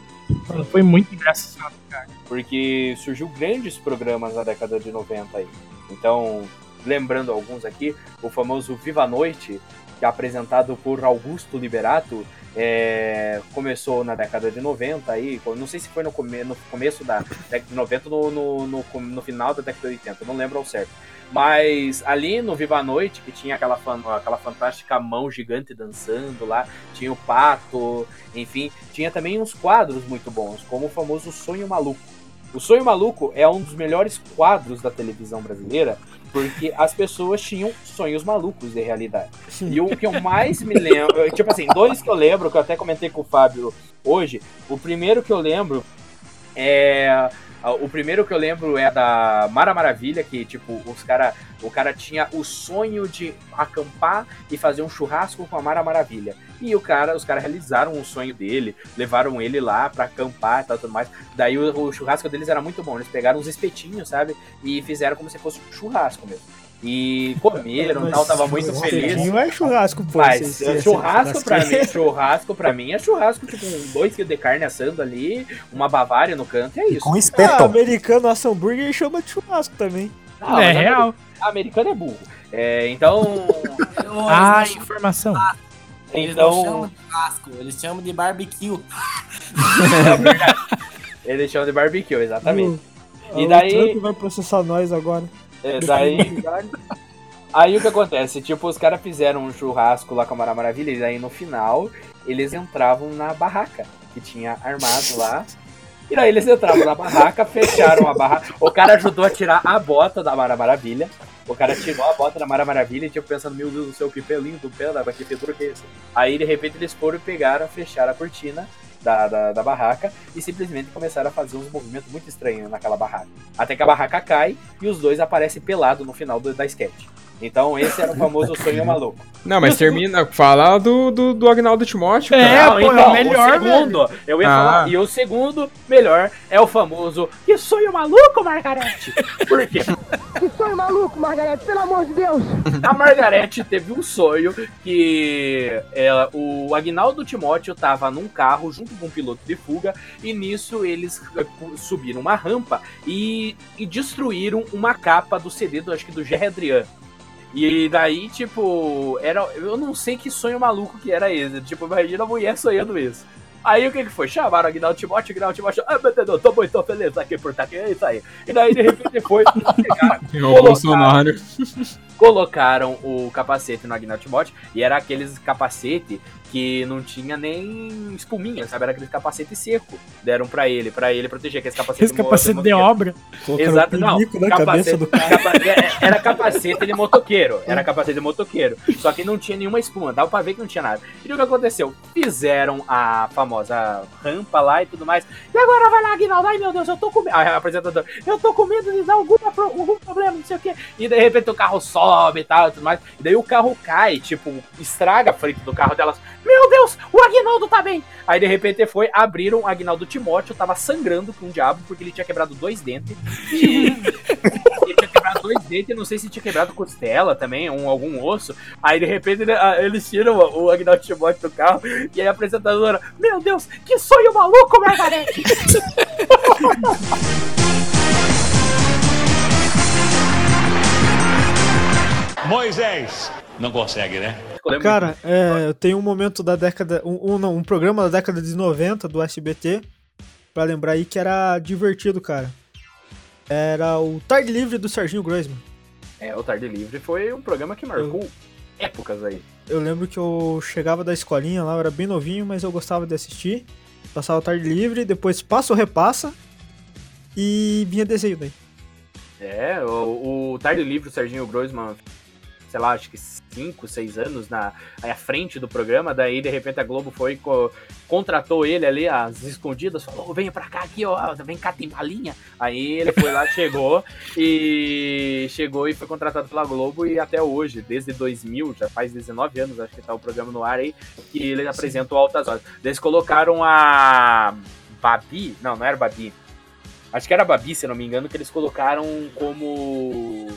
Foi muito engraçado, cara. porque surgiu grandes programas na década de 90 aí. Então, lembrando alguns aqui, o famoso Viva a Noite, que é apresentado por Augusto Liberato, é, começou na década de 90 aí, não sei se foi no, come, no começo da década de 90 ou no, no, no, no final da década de 80, não lembro ao certo. Mas ali no Viva a Noite, que tinha aquela, fan- aquela fantástica mão gigante dançando lá, tinha o pato, enfim, tinha também uns quadros muito bons, como o famoso Sonho Maluco. O Sonho Maluco é um dos melhores quadros da televisão brasileira, porque as pessoas tinham sonhos malucos de realidade. E o que eu mais me lembro, tipo assim, dois que eu lembro, que eu até comentei com o Fábio hoje, o primeiro que eu lembro é. O primeiro que eu lembro é da Mara Maravilha, que, tipo, os cara, o cara tinha o sonho de acampar e fazer um churrasco com a Mara Maravilha. E o cara, os caras realizaram o sonho dele, levaram ele lá pra acampar e tal, tudo mais. Daí o, o churrasco deles era muito bom. Eles pegaram uns espetinhos, sabe? E fizeram como se fosse um churrasco mesmo. E comeram e tal, tava muito feliz. Não é churrasco, pô. Mas é churrasco pra mim, churrasco pra mim é churrasco, tipo, um dois quilos de carne assando ali, uma bavária no canto, e é isso. Com Ah, espeto. americano assa hambúrguer chama de churrasco também. Ah, é real. Americano é burro. É, então. Ah, informação. Eles não chamam então. de churrasco, eles chamam de barbecue. é verdade. Eles chamam de barbecue, exatamente. E O daí- Trump vai processar nós agora. É, daí. Aí o que acontece? Tipo, os caras fizeram um churrasco lá com a Mara Maravilha, e daí no final eles entravam na barraca que tinha armado lá. E daí eles entraram na barraca, fecharam a barraca. O cara ajudou a tirar a bota da Mara Maravilha. O cara tirou a bota da Mara Maravilha e tipo pensando, meu Deus do céu, que pelinho do pé, mas que pedro que é esse? Aí de repente eles foram e pegaram, fecharam a cortina da, da, da barraca e simplesmente começaram a fazer uns movimentos muito estranhos naquela barraca. Até que a barraca cai e os dois aparecem pelados no final do, da sketch. Então esse era o famoso sonho maluco. Não, mas termina. Fala do, do, do Agnaldo Timóteo, cara. É, Não, pô, é o então, melhor, o segundo, eu ia Ah. falar, e o segundo melhor é o famoso Que sonho maluco, Margarete! Por quê? Que sonho maluco, Margarete, pelo amor de Deus! A Margarete teve um sonho que ela, o Agnaldo Timóteo tava num carro junto com um piloto de fuga e nisso eles eh, subiram uma rampa e, e destruíram uma capa do CD do acho que do Gerry Adrian. E daí, tipo, era. Eu não sei que sonho maluco que era esse. Tipo, imagina a mulher sonhando isso. Aí o que que foi? Chamaram o Aguinaldo Timóteo, Aguinaldo Timóteo, ah, meu Deus, eu tô muito feliz aqui por estar aqui, é isso aí. E daí, de repente, foi, É o Bolsonaro. colocaram o capacete no Aguinaldo Timóteo, e era aqueles capacete que não tinha nem espuminha, sabe? Era aquele capacete seco. Deram pra ele, pra ele proteger, aquele capacete Esse capacete de obra. Exato, não. na capacete- cabeça do cara. capa- é, era capacete de motoqueiro. Era capacete de motoqueiro. Só que não tinha nenhuma espuma. Dava pra ver que não tinha nada. E o que aconteceu? Fizeram a famosa rampa lá e tudo mais. E agora vai lá, Aguinaldo. Ai meu Deus, eu tô com medo. Aí a apresentadora, eu tô com medo de dar alguma algum problema, não sei o quê. E de repente o carro sobe e tal e tudo mais. E daí o carro cai, tipo, estraga a frente do carro delas. Meu Deus, o Aguinaldo tá bem. Aí de repente foi, abriram o Aguinaldo Timóteo, tava sangrando com o diabo, porque ele tinha quebrado dois dentes. E ele tinha quebrado dois dentes, não sei se tinha quebrado costela também, um, algum osso. Aí de repente ele- ah, eles tiram o o Aguinaldo Timóteo do carro, e aí a apresentadora, meu Deus, que sonho maluco, Margarete! Moisés. Não consegue, né? Eu Cara, é, eu tenho um momento da década. Um, um, não, um programa da década de 90 do SBT. Pra lembrar aí que era divertido, cara. Era o Tarde Livre do Serginho Groisman. É, o Tarde Livre foi um programa que marcou épocas aí. Eu lembro que eu chegava da escolinha lá, eu era bem novinho, mas eu gostava de assistir. Passava o Tarde Livre, depois passa ou repassa. E vinha desenho daí. É, o, o Tarde Livre, o Serginho Groisman, sei lá, acho que 5, 6 anos na à frente do programa, daí de repente a Globo foi co- contratou ele ali às escondidas, falou, venha pra cá aqui, ó, vem cá, tem balinha. Aí ele foi lá, chegou e chegou e foi contratado pela Globo e até hoje, desde 2000, já faz 19 anos, acho que tá o programa no ar aí, que ele apresenta o Altas Horas. Eles colocaram a Babi, não, não era Babi, Acho que era a Babi, se não me engano, que eles colocaram como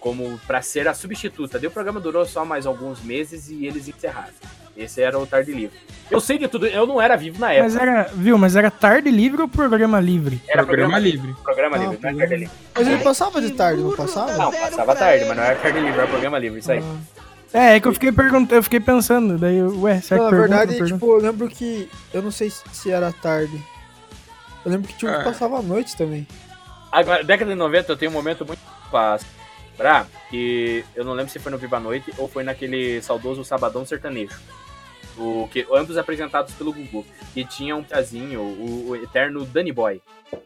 como para ser a substituta. Daí o programa durou só mais alguns meses e eles encerraram. Esse era o Tarde Livre. Eu sei de tudo, eu não era vivo na Mas época. era, viu, mas era tarde livre ou programa livre? Era Programa livre. Programa Ah, livre, não era programa Tarde Livre. Mas ele passava de tarde, não passava? Não, passava tarde, mas não era Tarde Livre, era Programa Livre, isso aí. É, é que eu fiquei perguntando, eu fiquei pensando, daí, ué, será Não, que na verdade, não pergunta? tipo, eu lembro que. Eu não sei se- era tarde. Eu lembro que tinha um que É. passava à noite também. Agora, década de 90 eu tenho um momento muito fácil. Pra, que eu não lembro se foi no Viva Noite ou foi naquele saudoso Sabadão Sertanejo. O que, ambos apresentados pelo Gugu. E tinha um piazinho, o, o eterno Danny Boy.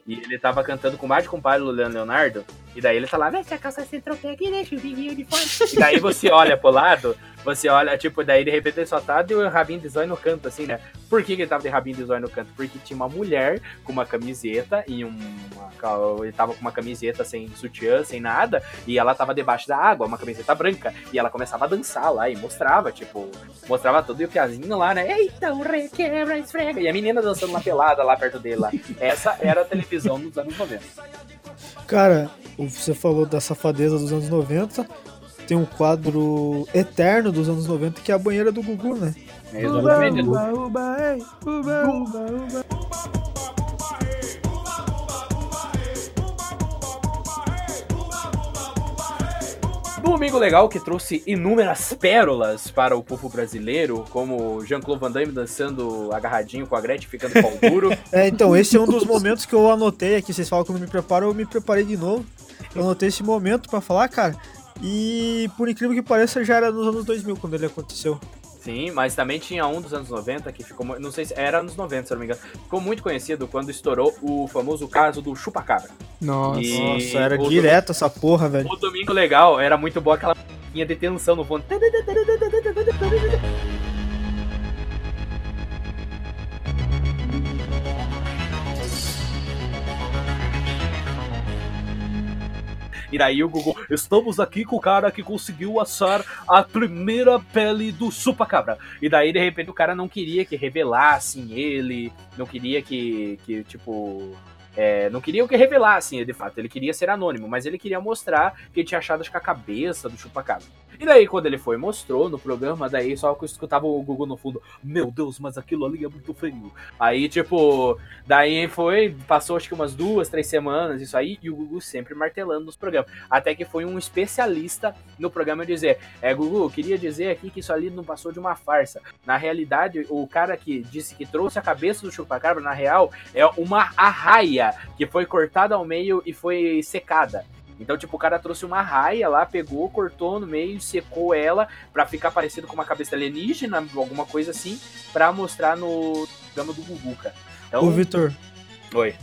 E ele tava cantando com o mais compadre o Leon Leonardo. E daí ele tá lá, vê se a calça se entrou aqui, deixa o vinho de fora. E daí você olha pro lado, você olha, tipo, daí de repente ele só tá de rabinho de zóio no canto, assim, né? Por que, que ele tava de rabinho de zóio no canto? Porque tinha uma mulher com uma camiseta e um, ele tava com uma camiseta sem sutiã, sem nada, e ela tava debaixo da água, uma camiseta branca, e ela começava a dançar lá e mostrava, tipo, mostrava tudo e o piazinho lá, né? Eita, o requebra, esfrega. E a menina dançando na pelada lá perto dele lá. Essa era a televisão dos anos 90. Cara, você falou da safadeza dos anos 90. Tem um quadro eterno dos anos 90 que é a banheira do Gugu, né? Exatamente. Uba, uba, ei, uba, uba, uba. Domingo legal que trouxe inúmeras pérolas para o povo brasileiro, como Jean-Claude Van Damme dançando agarradinho com a Gretchen, ficando pau duro. É, então, esse é um dos momentos que eu anotei aqui. Vocês falam que eu não me preparo, eu me preparei de novo. Eu anotei esse momento pra falar, cara. E por incrível que pareça, já era nos anos 2000 quando ele aconteceu. Sim, mas também tinha um dos anos 90 que ficou. Não sei se era anos 90, se eu não me engano. Ficou muito conhecido quando estourou o famoso caso do Chupacabra. Nossa. E Nossa, era o direto essa porra, velho. O Domingo Legal era muito boa aquela musiquinha de tensão no fundo. E daí o Google, estamos aqui com o cara que conseguiu assar a primeira pele do chupacabra. E daí, de repente, o cara não queria que revelassem ele, não queria que, que tipo... é, não queria que revelassem, de fato. Ele queria ser anônimo, mas ele queria mostrar que ele tinha achado, acho a cabeça do chupacabra. E daí, quando ele foi mostrou no programa, daí só que eu escutava o Google no fundo, meu Deus, mas aquilo ali é muito feio. Aí, tipo, daí foi, passou acho que umas duas, três semanas, isso aí, e o Gugu sempre martelando nos programas. Até que foi um especialista no programa dizer, é, eu queria dizer aqui que isso ali não passou de uma farsa. Na realidade, o cara que disse que trouxe a cabeça do chupacabra, na real, é uma arraia que foi cortada ao meio e foi secada. Então, tipo, o cara trouxe uma raia lá, pegou, cortou no meio, secou ela pra ficar parecido com uma cabeça alienígena, alguma coisa assim, pra mostrar no programa do Gugu, cara. Então, Ô, Vitor, Oi.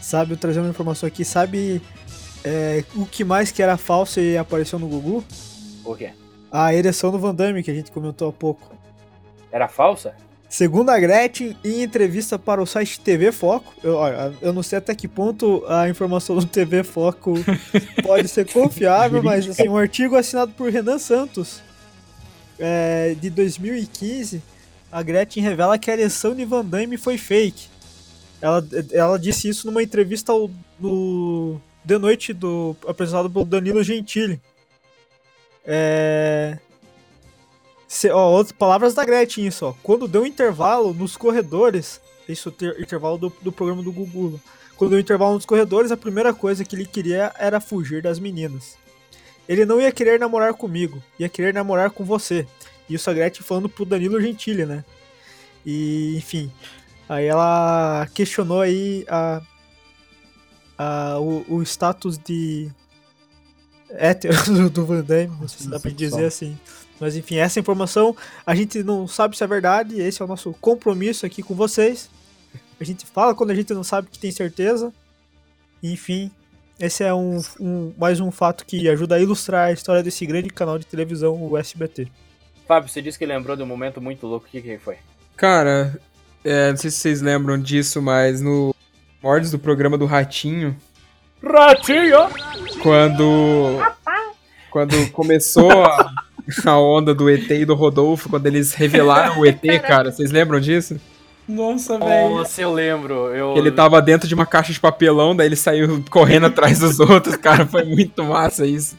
sabe, eu trazer uma informação aqui, sabe é, o que mais que era falso e apareceu no Gugu? O quê? A ereção do Van Damme, que a gente comentou há pouco. Era falsa? Segundo a Gretchen, em entrevista para o site TV Foco, eu, eu não sei até que ponto a informação do TV Foco pode ser confiável, mas assim, um artigo assinado por Renan Santos, é, de 2015, a Gretchen revela que a ereção de Van Damme foi fake. Ela, ela disse isso numa entrevista ao, no The Noite do, apresentado pelo Danilo Gentili. É, se- ó, outras palavras da Gretchen, isso, ó. Quando deu um intervalo nos corredores, isso, ter, intervalo do, do programa do Gugu. Quando deu um intervalo nos corredores, a primeira coisa que ele queria era fugir das meninas. Ele não ia querer namorar comigo, ia querer namorar com você. Isso a Gretchen falando pro Danilo Gentili, né? E, enfim. Aí ela questionou aí a, a, o, o status de hétero do- do Van Damme, não sei se dá pra dizer assim. Mas enfim, essa informação a gente não sabe se é verdade, esse é o nosso compromisso aqui com vocês. A gente fala quando a gente não sabe que tem certeza. Enfim, esse é um, um- mais um fato que ajuda a ilustrar a história desse grande canal de televisão, o SBT. Fábio, você disse que lembrou de um momento muito louco. O que, que foi? Cara, é, não sei se vocês lembram disso, mas no Mordes do programa do Ratinho, Ratinho! quando. Quando começou a, a onda do ET e do Rodolfo, quando eles revelaram o ET, cara, vocês lembram disso? Nossa, velho. Nossa, eu lembro. Eu... Ele tava dentro de uma caixa de papelão, daí ele saiu correndo atrás dos outros, cara, foi muito massa isso.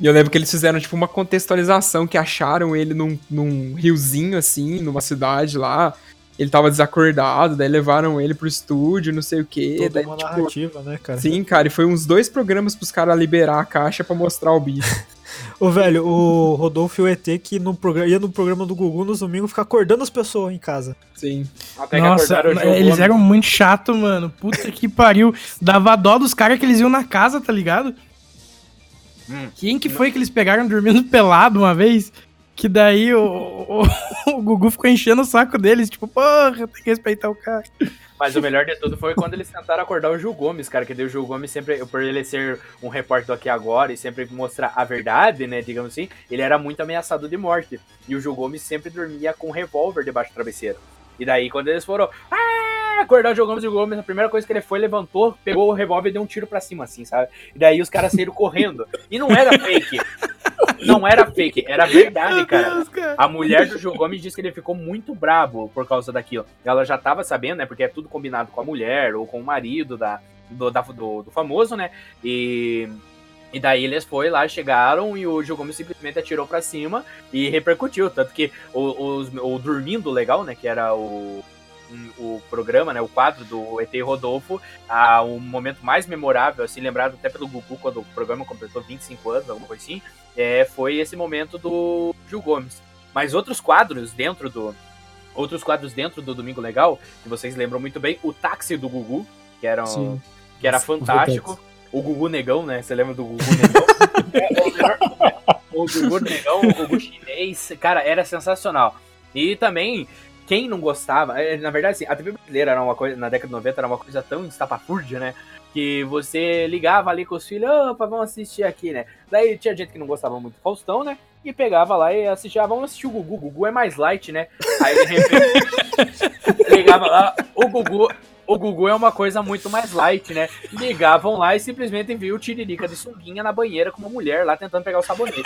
E eu lembro que eles fizeram, tipo, uma contextualização que acharam ele num, num riozinho, assim, numa cidade lá. Ele tava desacordado, daí levaram ele pro estúdio, não sei o quê. Toda daí, uma tipo, narrativa, né, cara? Sim, cara, e foi uns dois programas pros caras liberar a caixa pra mostrar o bicho. Ô, velho, o Rodolfo e o ET que no programa, ia no programa do Gugu nos domingos ficar acordando as pessoas em casa. Sim. Até que Nossa, acordaram o Gil eles eram muito chato, mano. Puta que pariu. Dava dó dos caras que eles iam na casa, tá ligado? Hum. Quem que foi que eles pegaram dormindo pelado uma vez? Que daí o, o, o Gugu ficou enchendo o saco deles, tipo, porra, tem que respeitar o cara. Mas o melhor de tudo foi quando eles tentaram acordar o Gil Gomes, cara. Que daí o Gil Gomes sempre, por ele ser um repórter aqui agora e sempre mostrar a verdade, né, digamos assim, ele era muito ameaçado de morte. E o Gil Gomes sempre dormia com um revólver debaixo do travesseiro. E daí, quando eles foram ah, acordar o Gil Gomes, o Gil Gomes, a primeira coisa que ele foi, levantou, pegou o revólver e deu um tiro pra cima, assim, sabe? E daí os caras saíram correndo. E não era fake. Não era fake, era verdade, cara. A mulher do Gil Gomes disse que ele ficou muito brabo por causa daquilo. Ela já tava sabendo, né? Porque é tudo combinado com a mulher ou com o marido da, do, da- do, do famoso, né? E. E daí eles foi lá, chegaram e o Gil Gomes simplesmente atirou pra cima e repercutiu. Tanto que o, os- o Dormindo Legal, né? Que era o, o programa, né? O quadro do ET Rodolfo. Ah, o momento mais memorável, assim, lembrado até pelo Gugu quando o programa completou 25 anos, alguma coisa assim. É, foi esse momento do Gil Gomes. Mas outros quadros dentro do. Outros quadros dentro do Domingo Legal, que vocês lembram muito bem, o táxi do Gugu, que era, um- Sim. que era fantástico. O Gugu Negão, né? Você lembra do Gugu Negão? O Gugu Negão, o Gugu chinês, cara, era sensacional. E também, quem não gostava, é, na verdade, assim, a TV brasileira era uma coisa, na década de 90 era uma coisa tão estapafúrdia, né? Que você ligava ali com os filhos, opa, vamos assistir aqui, né? Daí tinha gente que não gostava muito do Faustão, né? E pegava lá e assistia, ah, vamos assistir o Gugu, o Gugu é mais light, né? Aí de repente ligava lá, o Gugu, o Gugu é uma coisa muito mais light, né? Ligavam lá e simplesmente viu o Tiririca de sunguinha na banheira com uma mulher lá tentando pegar o sabonete.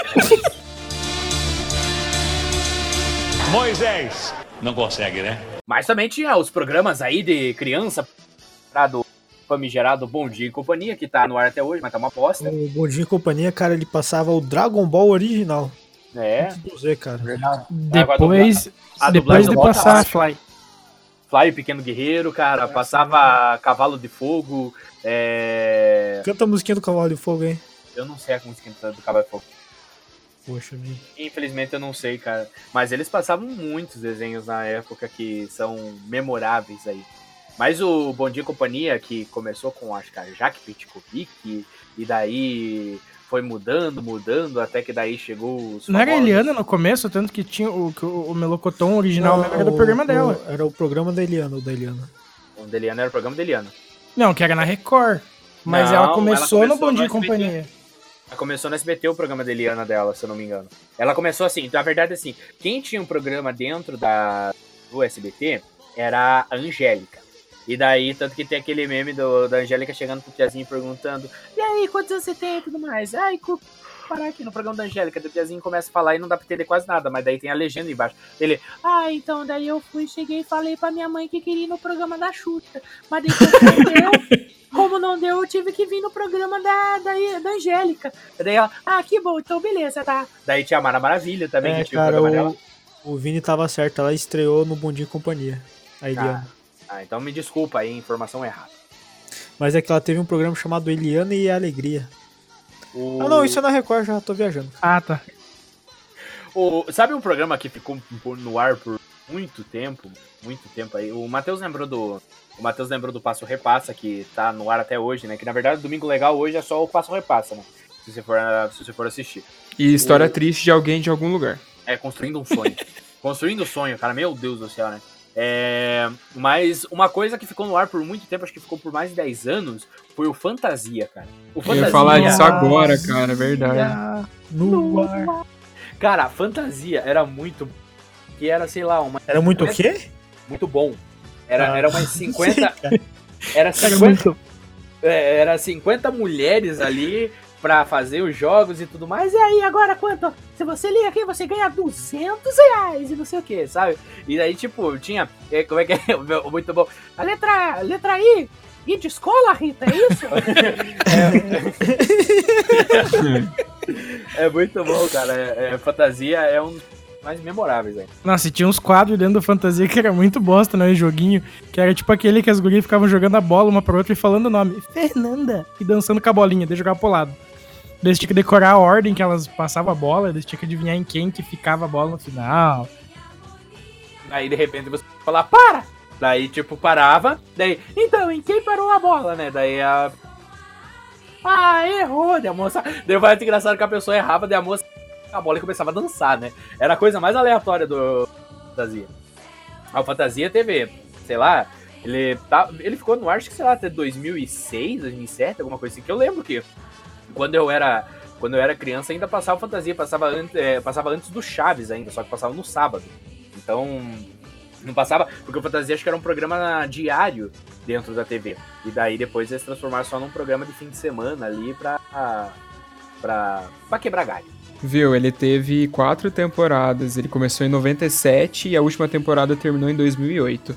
Moisés, não consegue, né? Mas também tinha os programas aí de criança, pra do famigerado Bom Dia e Companhia, que tá no ar até hoje, mas tá uma bosta. O Bondinho e Companhia, cara, ele passava o Dragon Ball original. É, Z, cara. verdade. Depois, A depois de passar. Fly. Fly, o Pequeno Guerreiro, cara, passava Cavalo de Fogo, é... Canta a musiquinha do Cavalo de Fogo, hein? Eu não sei a música do Cavalo de Fogo. Poxa, vida. Infelizmente eu não sei, cara. Mas eles passavam muitos desenhos na época que são memoráveis aí. Mas o Bom Dia e Companhia, que começou com, acho que a Jaque Petkovic, e daí foi mudando, mudando, até que daí chegou os Não era Eliana no começo, tanto que tinha o, o, o Melocoton original Não, era do o- programa o- dela. Era o programa da Eliana, o da Eliana. O da Eliana era o programa da Eliana. Não, que era na Record. Mas Não, ela ela começou, começou no Bom Dia e. Companhia. Começou no SBT o programa da Eliana dela, se eu não me engano. Ela começou assim, na verdade assim, quem tinha um programa dentro da, do SBT era a Angélica. E daí, tanto que tem aquele meme do, da Angélica chegando pro Tiazinho perguntando E aí, quantos anos você tem e tudo mais? Ai, cu... parar aqui no programa da Angélica. Daí O Tiazinho começa a falar e não dá pra entender quase nada, mas daí tem a legenda embaixo. Ele, ah, então daí eu fui, cheguei e falei pra minha mãe que queria ir no programa da Xuxa. Mas depois não deu. Como não deu, eu tive que vir no programa da, da, da Angélica. Daí ela, ah, que bom, então beleza, tá. Daí tinha a Mara Maravilha também, É, que tinha o cara, programa dela. o, o Vini tava certo, ela estreou no Bondinho e Companhia. A Eliana. Ah, então me desculpa aí, informação errada. Mas é que ela teve um programa chamado Eliana e a Alegria. O... Ah, não, isso é na Record, já tô viajando. Ah, tá. O- sabe um programa que ficou no ar por muito tempo? Muito tempo aí. O Matheus lembrou do. O Matheus lembrou do Passo Repassa, que tá no ar até hoje, né? Que na verdade o Domingo Legal hoje é só o Passo Repassa, né? Se você for, se você for assistir. E história O- triste de alguém de algum lugar. É, construindo um sonho. construindo um sonho, cara. Meu Deus do céu, né? É, mas uma coisa que ficou no ar por muito tempo, acho que ficou por mais de 10 anos, foi o Fantasia, cara. O Eu ia falar disso agora, cara, é verdade. No ar. Cara, a Fantasia era muito. Que era, sei lá, uma. Era muito o quê? Muito bom. Era, Ah, era umas não 50. sei, cara. Era Era 50, muito. é, era 50 mulheres ali pra fazer os jogos e tudo mais. E aí, agora quanto? Se você liga aqui, você ganha 200 reais e não sei o que, sabe? E aí, tipo, tinha. é, Como é que é? Muito bom. A letra, letra I. I de escola, Rita, é isso? é, é muito bom, cara. É, é, fantasia é um dos mais memoráveis, aí. Nossa, e tinha uns quadros dentro do Fantasia que era muito bosta, né? Joguinho. Que era tipo aquele que as gurias ficavam jogando a bola uma pra outra e falando o nome. Fernanda. E dançando com a bolinha, daí jogava pro lado. Eles tinham que decorar a ordem que elas passavam a bola, eles tinham que adivinhar em quem que ficava a bola no final. Aí de repente você fala, para! Daí, tipo, parava. Daí, então, em quem parou a bola, né? Daí a. Ah, errou! Daí a moça. Foi muito engraçado que a pessoa errava, daí a moça a bola e começava a dançar, né? Era a coisa mais aleatória do Fantasia. A Fantasia teve, sei lá, ele, tá, ele ficou no ar, acho que sei lá, até 2006, 2007, alguma coisa assim. Que eu lembro que quando eu era. Quando eu era criança ainda passava Fantasia, passava, antes- é, passava antes do Chaves ainda, só que passava no sábado. Então, não passava, porque o Fantasia acho que era um programa diário dentro da TV. E daí depois eles transformaram só num programa de fim de semana ali pra. pra, pra quebrar galho. Viu, ele teve quatro temporadas. Ele começou em 97 e a última temporada terminou em 2008.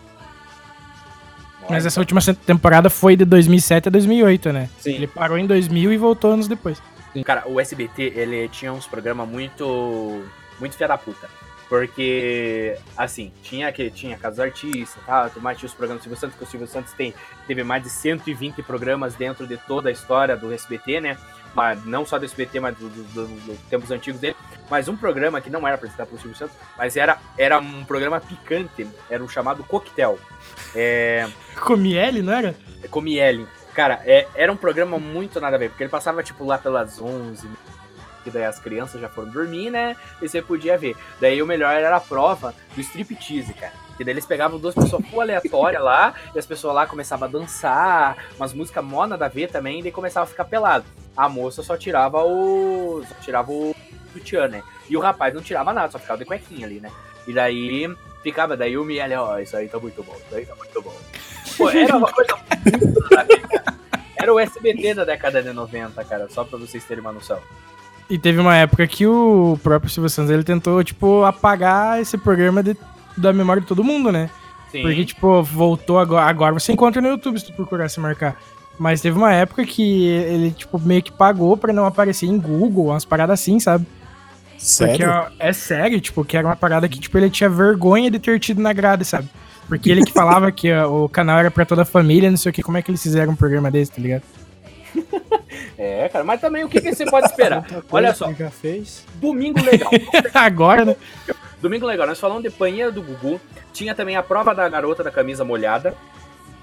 Mas essa última temporada foi de 2007 a 2008, né? Sim. Ele parou em 2000 e voltou anos depois. Cara, o SBT, ele tinha uns programas muito. muito fia da puta. Porque, assim, tinha que tinha Casa do Artista, tá? mais tinha os programas do Silvio Santos, que o Silvio Santos tem, teve mais de 120 programas dentro de toda a história do SBT, né? Mas não só do SBT, mas dos do, do- do tempos antigos dele. Mas um programa que não era apresentado pelo Silvio Santos, mas era, era um programa picante, era o chamado Coquetel. É. Com Miele, não era? Com Miele. Cara, é, era um programa muito nada a ver, porque ele passava, tipo, lá pelas 11, que daí as crianças já foram dormir, né? E você podia ver. Daí o melhor era a prova do striptease, cara. Que daí eles pegavam duas pessoas full aleatórias lá, e as pessoas lá começavam a dançar, umas músicas mó nada a ver também, e daí começava a ficar pelado. A moça só tirava o. só tirava o sutiã, né? E o rapaz não tirava nada, só ficava de cuequinha ali, né? E daí ficava, daí o Miele, ó, isso aí tá muito bom, isso aí tá muito bom. Pô, era uma coisa muito. Era o SBT da década de 90, cara, só pra vocês terem uma noção. E teve uma época que o próprio Silvio Santos ele tentou, tipo, apagar esse programa de- da memória de todo mundo, né? Sim. Porque, tipo, voltou agora. Agora você encontra no YouTube se tu procurar se marcar. Mas teve uma época que ele, tipo, meio que pagou pra não aparecer em Google, umas paradas assim, sabe? Porque Sério? ó, é sério, tipo, que era uma parada que, tipo, ele tinha vergonha de ter tido na grade, sabe? Porque ele que falava que ó, o canal era pra toda a família, não sei o que, como é que eles fizeram um programa desse, tá ligado? É, cara, mas também o que, que você pode esperar? Olha só, ele já fez. domingo legal. Agora, né? Domingo legal, nós falamos de banheiro do Gugu, tinha também a prova da garota da camisa molhada.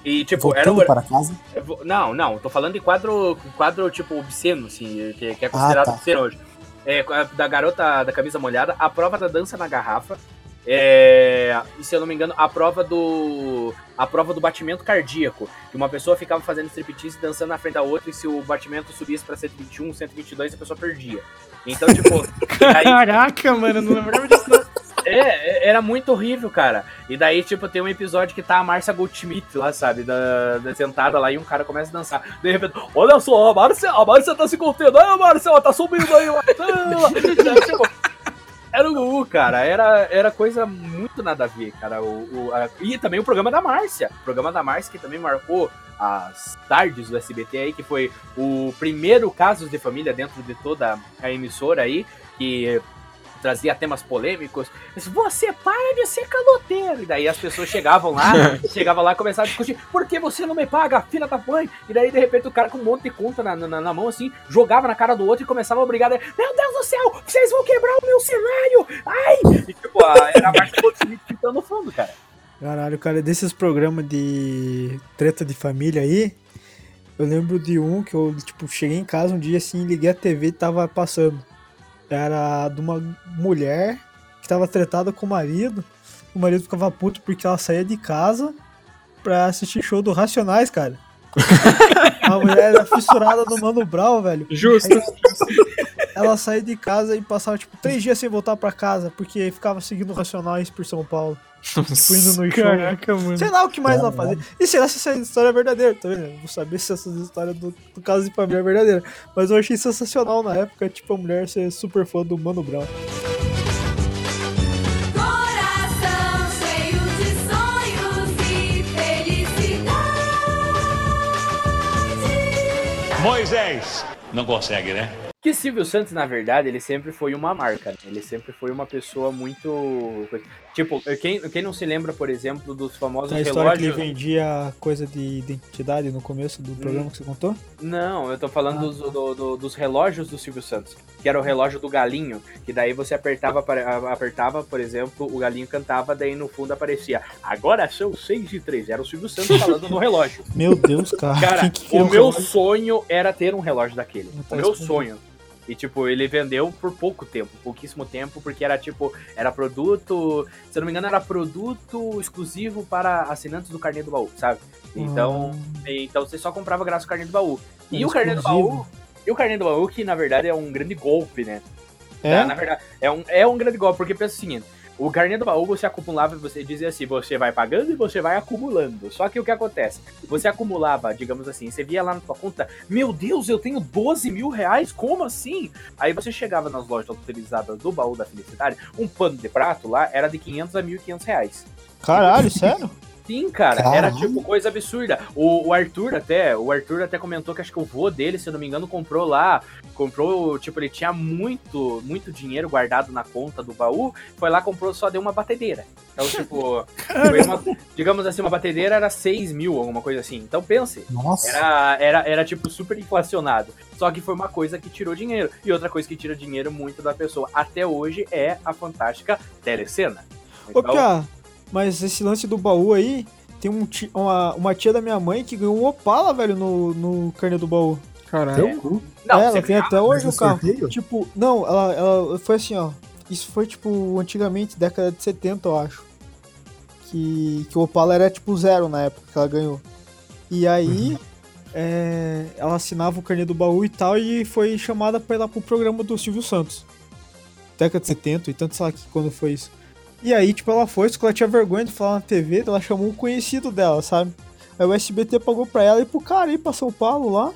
E, tipo, era. Voltando o- para casa? Vou- Não, não, tô falando de quadro, quadro tipo obsceno, assim, que, que é considerado tá. obsceno hoje. É, da garota da camisa molhada, a prova da dança na garrafa. É, e se eu não me engano, a prova do. A prova do batimento cardíaco. Que uma pessoa ficava fazendo striptease dançando na frente da outra, e se o batimento subisse pra 121, 122, a pessoa perdia. Então, tipo. aí- Caraca, mano, não lembrava disso. não. é, é, era muito horrível, cara. E daí, tipo, tem um episódio que tá a Márcia Goldschmidt lá, sabe? Da, da- sentada lá e um cara começa a dançar. De repente, olha só, a Márcia, a Márcia tá se contendo. Ai, Márcia, ela tá subindo aí, Márcia. tipo, era o Gugu, cara. Era, era coisa muito nada a ver, cara. O, o- a- e também o programa da Márcia. O programa da Márcia que também marcou as tardes do SBT aí, que foi o primeiro Casos de Família dentro de toda a emissora aí, que trazia temas polêmicos. Disse, Você para de ser caloteiro. E daí as pessoas chegavam lá, chegavam lá e começavam a discutir, por que você não me paga, filha da mãe? E daí, de repente, o cara com um monte de conta na, na, na mão, assim, jogava na cara do outro e começava a brigar. Daí, Meu Deus do céu, vocês vão quebrar o meu cenário! Ai! E tipo, a- era a Marcia Goldsmith gritando no fundo, cara. Caralho, cara, desses programas de treta de família aí, eu lembro de um que eu, tipo, cheguei em casa um dia assim, liguei a TV e tava passando. Era de uma mulher que tava tretada com o marido. O marido ficava puto porque ela saía de casa pra assistir show do Racionais, cara. a mulher era fissurada no Mano Brown, velho. Justo. Aí, ela saía de casa e passava, tipo, três dias sem voltar pra casa, porque ficava seguindo Racionais por São Paulo. Tipo, indo no show. Caraca, mano. Sei lá o que mais ela fazia. E será se essa história é verdadeira, tá vendo? Vou saber se essa história do, do caso de família é verdadeira. Mas eu achei sensacional na época, tipo, a mulher ser super fã do Mano Brown. Coração cheio de sonhos e felicidade. Moisés. Não consegue, né? Que Silvio Santos, na verdade, ele sempre foi uma marca. né? Ele sempre foi uma pessoa muito. Tipo, quem, quem não se lembra, por exemplo, dos famosos A história que ele relógios. vendia coisa de identidade no começo do programa que você contou? Não, eu tô falando dos, do- do- dos relógios do Silvio Santos. Que era o relógio do galinho. Que daí você apertava, apertava, por exemplo, o galinho cantava, daí no fundo aparecia. Agora são 6 e 3. Era o Silvio Santos falando no relógio. Meu Deus, cara. Cara, que criou o meu relógio? sonho era ter um relógio daquele. O meu sonho. E, tipo, ele vendeu por pouco tempo, pouquíssimo tempo, porque era, tipo, era produto, se eu não me engano, era produto exclusivo para assinantes do Carnê do Baú, sabe? Então, então você só comprava graças ao Carnê do Baú. E É o Carnê do. Baú, e o Carnê do Baú, que na verdade é um grande golpe, né? É? Tá? Na verdade, é um, é um grande golpe, porque pensa o seguinte: o carnê do baú você acumulava, você dizia assim, você vai pagando e você vai acumulando. Só que o que acontece? Você acumulava, digamos assim, você via lá na tua conta, meu Deus, eu tenho 12 mil reais, como assim? Aí você chegava nas lojas autorizadas do baú da felicidade, um pano de prato lá era de 500 a 1.500 reais. Caralho, sério? Sim, cara, era Caralho. tipo coisa absurda. O, o Arthur até, o Arthur até comentou que acho que o vô dele, se eu não me engano, comprou lá, comprou, tipo, ele tinha muito, muito dinheiro guardado na conta do baú, foi lá, comprou, só deu uma batedeira. Então, tipo, foi uma- digamos assim, uma batedeira era 6 mil, alguma coisa assim. Então pense, Nossa. era, era, era tipo super inflacionado. Só que foi uma coisa que tirou dinheiro. E outra coisa que tira dinheiro muito da pessoa até hoje é a fantástica telecena. Ô, Então, Pia, mas esse lance do baú aí, tem um uma, uma tia da minha mãe que ganhou um Opala, velho, no, no carnê do baú. Caralho. Não, É, você ela tem até hoje o carro. sorteio? Tipo, não, ela, ela foi assim, ó. Isso foi, tipo, antigamente, década de 70, eu acho. Que, que o Opala era, tipo, zero na época que ela ganhou. E aí, é, ela assinava o carnê do baú e tal, e foi chamada pra ir lá pro programa do Silvio Santos. Década de 70, e tanto sei lá que quando foi isso. E aí, tipo, ela foi, só que ela tinha vergonha de falar na TV, ela chamou um conhecido dela, sabe? Aí o SBT pagou pra ela e pro cara ir pra São Paulo lá.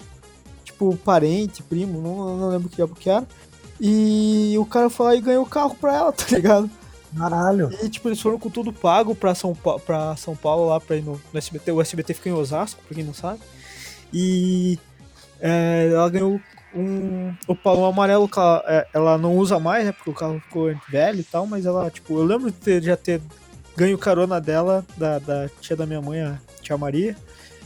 Tipo, parente, primo, não, não lembro o que diabo que era. E o cara foi lá e ganhou o carro pra ela, tá ligado? Caralho. E tipo, eles foram com tudo pago pra São, pa pra São Paulo lá pra ir no, no SBT. O SBT fica em Osasco, pra quem não sabe. E é, ela ganhou um opalão amarelo que ela, é, ela não usa mais, né? Porque o carro ficou velho e tal, mas ela, tipo, eu lembro de ter, já ter ganho carona dela, da, da tia da minha mãe, a tia Maria.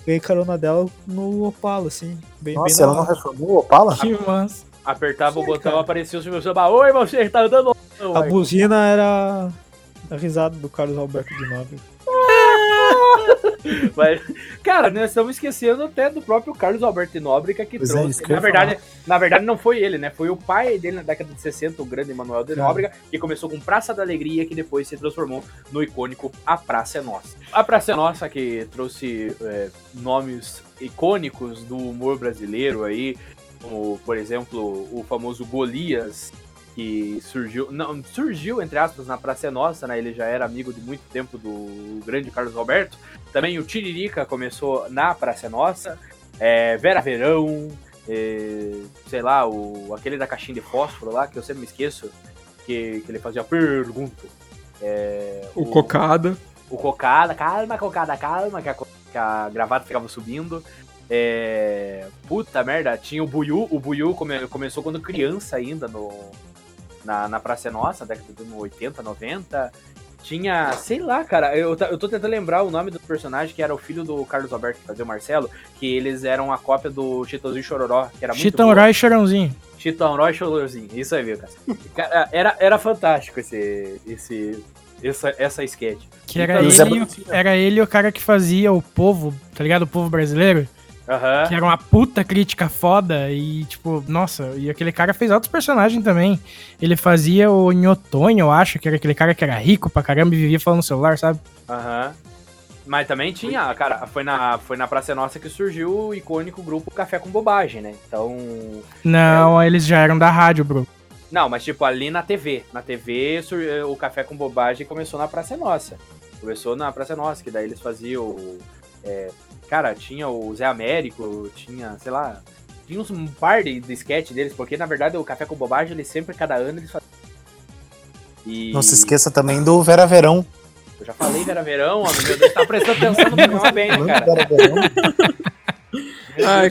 Ganhei carona dela no Opala, assim. Bem, Nossa, bem ela não reformou o Opala? Que massa. Apertava o botão, aparecia o Silvio Samba. Oi, você tá andando. A buzina era a risada do Carlos Alberto de Nobre. Mas, cara, nós estamos esquecendo até do próprio Carlos Alberto de Nóbrega que Pois é, trouxe. isso que na, verdade, na verdade, não foi ele, né? Foi o pai dele na década de 60, o grande Emanuel de. Nóbrega, que começou com Praça da Alegria, que depois se transformou no icônico A Praça é Nossa. A Praça é Nossa, que trouxe é, nomes icônicos do humor brasileiro aí, como, por exemplo, o famoso Golias, que surgiu, não, surgiu, entre aspas, na Praça é Nossa, né? Ele já era amigo de muito tempo do grande Carlos Alberto. Também o Tiririca começou na Praça é Nossa. É, Vera Verão, é, sei lá, o, aquele da caixinha de fósforo lá, que eu sempre me esqueço, que, que ele fazia pergunta. É, O Cocada. o Cocada, calma, Cocada, calma, que a, que a gravata ficava subindo. É, puta merda, tinha o Buiu, o Buiu come- começou quando criança ainda no, na, na Praça é Nossa, década de 80, 90. Tinha, sei lá, cara, eu, eu tô tentando lembrar o nome do personagem que era o filho do Carlos Alberto que fazia o Marcelo, que eles eram a cópia do Chitãozinho Chororó, que era muito Chitão. Roy e Chorãozinho. Chitão Roy Chororzinho, isso aí, viu, cara. Cara, Era, era fantástico esse, esse, essa, essa sketch. Que era Então, ele, e o- era ele o cara que fazia o povo, tá ligado? O povo brasileiro. Aham. Que era uma puta crítica foda e, tipo, nossa, e aquele cara fez outros personagens também. Ele fazia o Nhotonho, eu acho, que era aquele cara que era rico pra caramba e vivia falando no celular, sabe? Aham. Mas também tinha, cara, foi na, foi na Praça Nossa que surgiu o icônico grupo Café com Bobagem, né? Então. Não, eles já eram da rádio, bro. Não, mas tipo, ali na TV. Na TV, eh, o Café com Bobagem começou na Praça Nossa. Começou na Praça Nossa, que daí eles faziam. É, cara, tinha o Zé Américo, tinha, sei lá. Tinha uns, um par de, de sketch deles, porque na verdade o Café com Bobagem, eles sempre, cada ano, eles faziam. E Não se esqueça também do Vera Verão. eu já falei Vera Verão, ó, meu Deus, tá prestando atenção no programa bem, né, cara? Vera Verão. Meu Ai,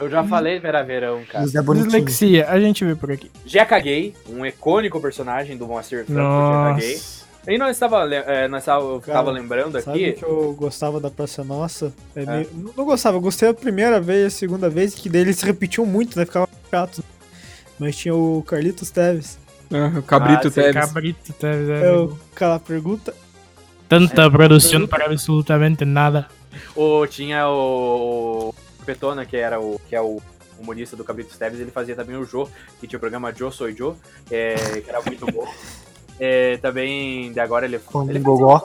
eu- já falei Vera Verão, cara. José Bonitinho. Dislexia, a gente vê por aqui. Jeca Gay, um icônico personagem do Moacir Franco, Jeca Gay. E nós estava, é, nós tava, eu Cara, tava lembrando aqui. que eu gostava da Praça Nossa? É meio- Não, não gostava, eu gostei a primeira vez, a segunda vez, que daí eles repetiam muito, né? Ficava chato. Mas tinha o Carlitos Teves. Ah, o Cabrito Ah, sim, Teves. Cabrito, tá, É o aquela pergunta. Tanta produção para absolutamente nada. O, tinha o, o Petona, que era o que é o humorista do Cabrito Teves, ele fazia também o Jô, que tinha o programa Jô Sou Jô, é, que era muito bom. É, também, de agora ele, Com ele o Gogó.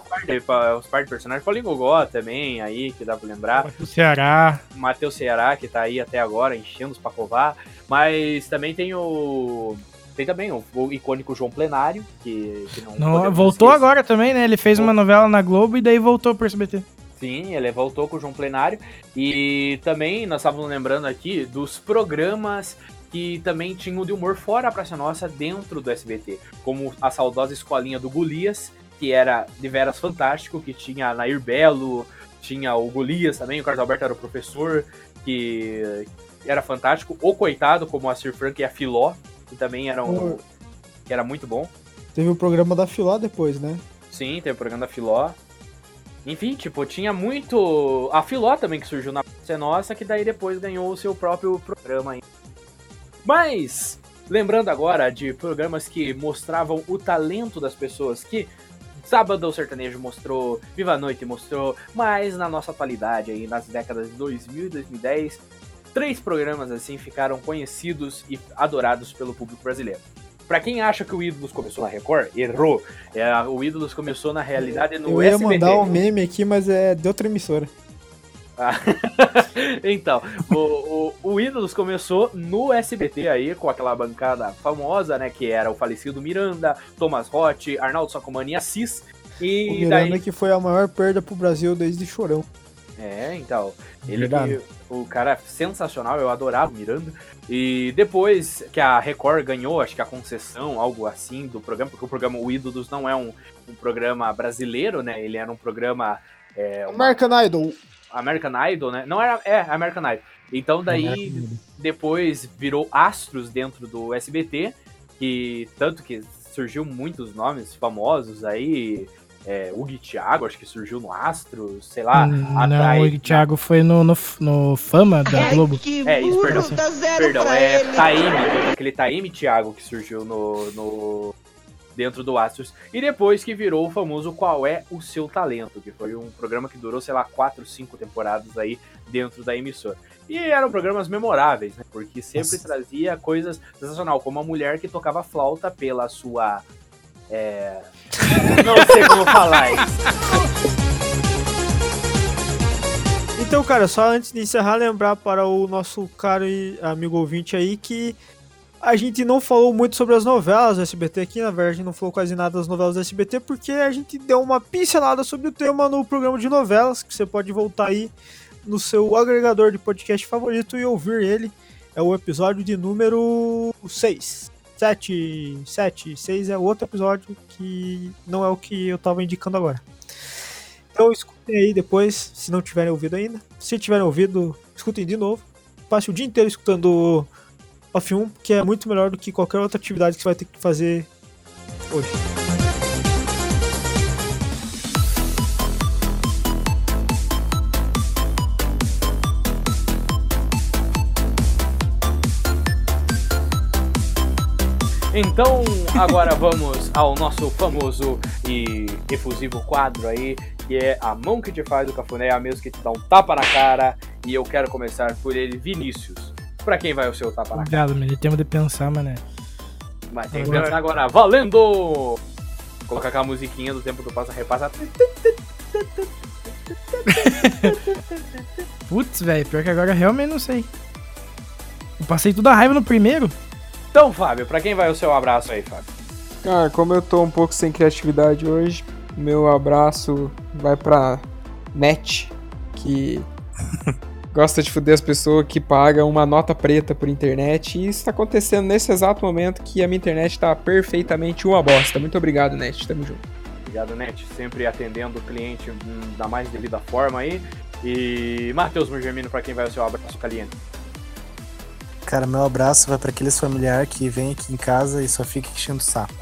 uns par de- personagens. Paulinho Gogó também, aí, que dá pra lembrar. O Ceará. Matheus Ceará, que tá aí até agora, enchendo os Pacová. Mas também tem o. Tem também o, o icônico João Plenário, que, que não. Não, voltou esquecer. agora também, né? Ele fez uma novela na Globo e daí voltou pro SBT. Sim, ele voltou com o João Plenário. E também nós estávamos lembrando aqui dos programas que também tinham de humor fora a Praça Nossa dentro do SBT. Como a saudosa escolinha do Golias, que era de veras fantástico, que tinha a Nair Belo, tinha o Golias também, o Carlos Alberto era o professor, que era fantástico. O Coitado, como a Sir Frank e a Filó, que também era, um, que era muito bom. Teve o programa da Filó depois, né? Sim, tem o programa da Filó. Enfim, tipo, tinha muito. A Filó também que surgiu na Praça Nossa, que daí depois ganhou o seu próprio programa aí. Mas, lembrando agora de programas que mostravam o talento das pessoas, que Sábado o Sertanejo mostrou, Viva a Noite mostrou, mas na nossa atualidade aí, nas décadas de 2000 e 2010, três programas assim ficaram conhecidos e adorados pelo público brasileiro. Pra quem acha que o Ídolos começou na Record, errou. É, o Ídolos começou na realidade no Eu ia SBT. mandar um meme aqui, mas é de outra emissora. Ah, então, o, o, o Ídolos começou no SBT aí, com aquela bancada famosa, né? Que era o falecido Miranda, Thomas Roth, Arnaldo Sacomani e Assis. O E Miranda daí. que foi a maior perda pro Brasil desde Chorão. É, então. Ele Verdade. o cara é sensacional, eu adorava o Miranda. E depois que a Record ganhou, acho que a concessão, algo assim, do programa, porque o programa O Ídolos não é um, um programa brasileiro, né? Ele era um programa. É, uma- American Idol. American Idol, né? Não era. É, American Idol. Então daí depois virou Astros dentro do SBT, que tanto que surgiu muitos nomes famosos aí. É, Hugo Thiago, acho que surgiu no Astros, sei lá. Hum, não, o Thiago foi no, no, no Fama da Globo. É, isso, perdão. Perdão, é Taime, aquele Taime Thiago que surgiu no, no- dentro do Astros. E depois que virou o famoso Qual é o Seu Talento, que foi um programa que durou, sei lá, quatro, cinco temporadas aí dentro da emissora. E eram programas memoráveis, né? Porque sempre Nossa. trazia coisas sensacional, como a mulher que tocava flauta pela sua. É... Não sei como falar isso. Então, cara, só antes de encerrar, lembrar para o nosso caro amigo ouvinte aí que a gente não falou muito sobre as novelas do SBT aqui, na verdade, a gente não falou quase nada das novelas do SBT, porque a gente deu uma pincelada sobre o tema no programa de novelas, que você pode voltar aí no seu agregador de podcast favorito e ouvir ele. É o episódio de número 6. 7, 7, 6 é outro episódio que não é o que eu tava indicando agora. Então escutem aí depois, se não tiverem ouvido ainda. Se tiverem ouvido, escutem de novo. Passe o dia inteiro escutando Off 1, que é muito melhor do que qualquer outra atividade que você vai ter que fazer hoje. Então, agora vamos ao nosso famoso e efusivo quadro aí, que é a mão que te faz o cafuné, a mesma que te dá um tapa na cara. E eu quero começar por ele, Vinícius. Pra quem vai o seu tapa na cara? Obrigado, mano. Tempo de pensar, mané. Vai ter que Agora- pensar agora, valendo! Vou colocar aquela musiquinha do tempo do passa-repassa. Putz, velho, pior que agora eu realmente não sei. Eu passei toda a raiva no primeiro. Então, Fábio, pra quem vai o seu abraço aí, Fábio? Cara, como eu tô um pouco sem criatividade hoje, meu abraço vai pra Net, que gosta de fuder as pessoas que pagam uma nota preta por internet. E isso tá acontecendo nesse exato momento que a minha internet tá perfeitamente uma bosta. Muito obrigado, Net. Tamo junto. Obrigado, Net. Sempre atendendo o cliente hum, da mais devida forma aí. E Matheus Murgermino, pra quem vai o seu abraço caliente? Cara, meu abraço vai pra aqueles familiares que vêm aqui em casa e só fica enchendo o saco.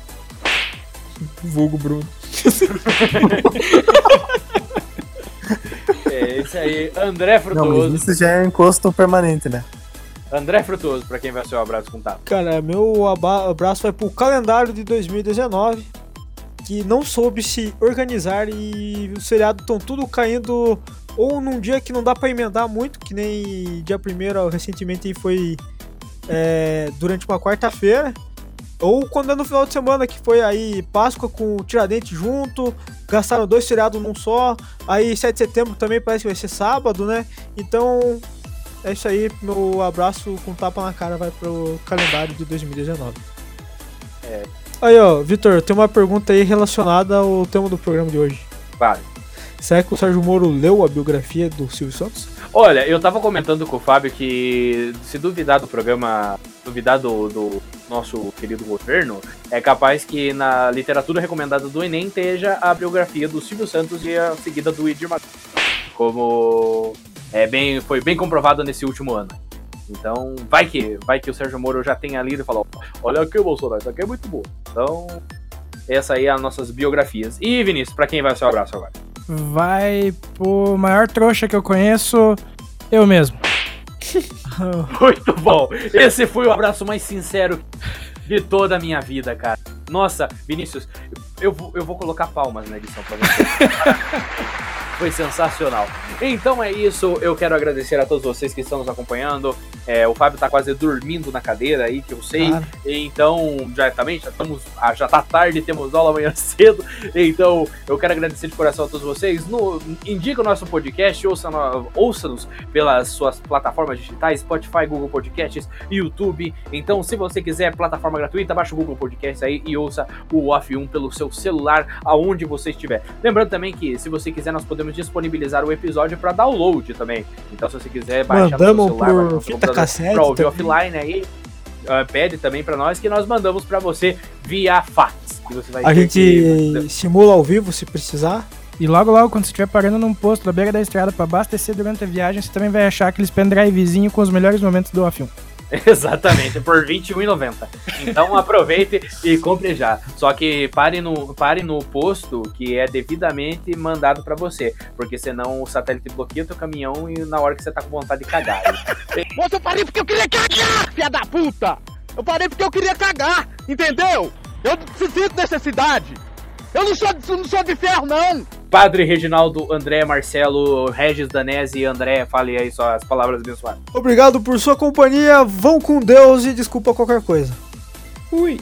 Vulgo Bruno. É esse aí, André Não, Frutuoso. mas isso já é encosto permanente, né? André Frutuoso, pra quem vai o seu abraço com tapa. Cara, meu abraço vai pro calendário de 2019, que não soube se organizar e os feriados estão tudo caindo ou num dia que não dá pra emendar muito, que nem dia 1 recentemente foi é, durante uma quarta-feira, ou quando é no final de semana, que foi aí Páscoa com Tiradentes junto, gastaram dois feriados num só, aí 7 de setembro também parece que vai ser sábado, né? Então é isso aí, meu abraço com tapa na cara vai pro calendário de 2019. É. Aí, ó, Vitor, tem uma pergunta aí relacionada ao tema do programa de hoje. Vale. Será que o Sérgio Moro leu a biografia do Silvio Santos? Olha, eu tava comentando com o Fábio que se duvidar do programa, duvidar do, do nosso querido governo, é capaz que na literatura recomendada do Enem esteja a biografia do Silvio Santos e a seguida do Edir Macedo. Como é bem, foi bem comprovado nesse último ano. Então, vai que, vai que o Sérgio Moro já tenha lido e falou: Olha aqui, Bolsonaro, isso aqui é muito bom. Então, essa aí é as nossas biografias. E Vinícius, pra quem vai o seu abraço agora? Vai pro maior trouxa que eu conheço, eu mesmo. Muito bom. Esse foi o abraço mais sincero de toda a minha vida, cara. Nossa, Vinícius, eu vou, eu vou colocar palmas na edição pra você. Foi sensacional. Então é isso, eu quero agradecer a todos vocês que estão nos acompanhando. É, o Fábio tá quase dormindo na cadeira aí, que eu sei. Claro. Então, também, já estamos. ah, Já tá tarde, temos aula amanhã cedo. Então, eu quero agradecer de coração a todos vocês. No, indica o nosso podcast, ouça no- ouça-nos pelas suas plataformas digitais, Spotify, Google Podcasts, YouTube. Então, se você quiser plataforma gratuita, baixa o Google Podcasts aí e ouça o Off 1 pelo seu celular, aonde você estiver. Lembrando também que, se você quiser, nós podemos disponibilizar o episódio para download também. Então, se você quiser baixar Mandamos no seu celular, por fita cassete pra ouvir também. offline aí, ah, pede também pra nós que nós mandamos pra você via fax. Que você vai A ter que- gente simula ao vivo se precisar. E logo, logo, quando você estiver parando num posto da beira da estrada pra abastecer durante a viagem, você também vai achar aqueles pendrivezinhos com os melhores momentos do Off1. Exatamente, por R$ 21,90. Então aproveite e compre já. Só que pare no, pare no posto que é devidamente mandado pra você. Porque senão o satélite bloqueia o teu caminhão e na hora que você tá com vontade de cagar. Moça, eu parei porque eu queria cagar, filha da puta! Eu parei porque eu queria cagar, entendeu? Eu sinto necessidade. Eu não sou, não sou de ferro, não! Padre Reginaldo, André, Marcelo, Regis, Danese e André, fale aí só as palavras abençoadas. Obrigado por sua companhia. Vão com Deus e desculpa qualquer coisa. Ui.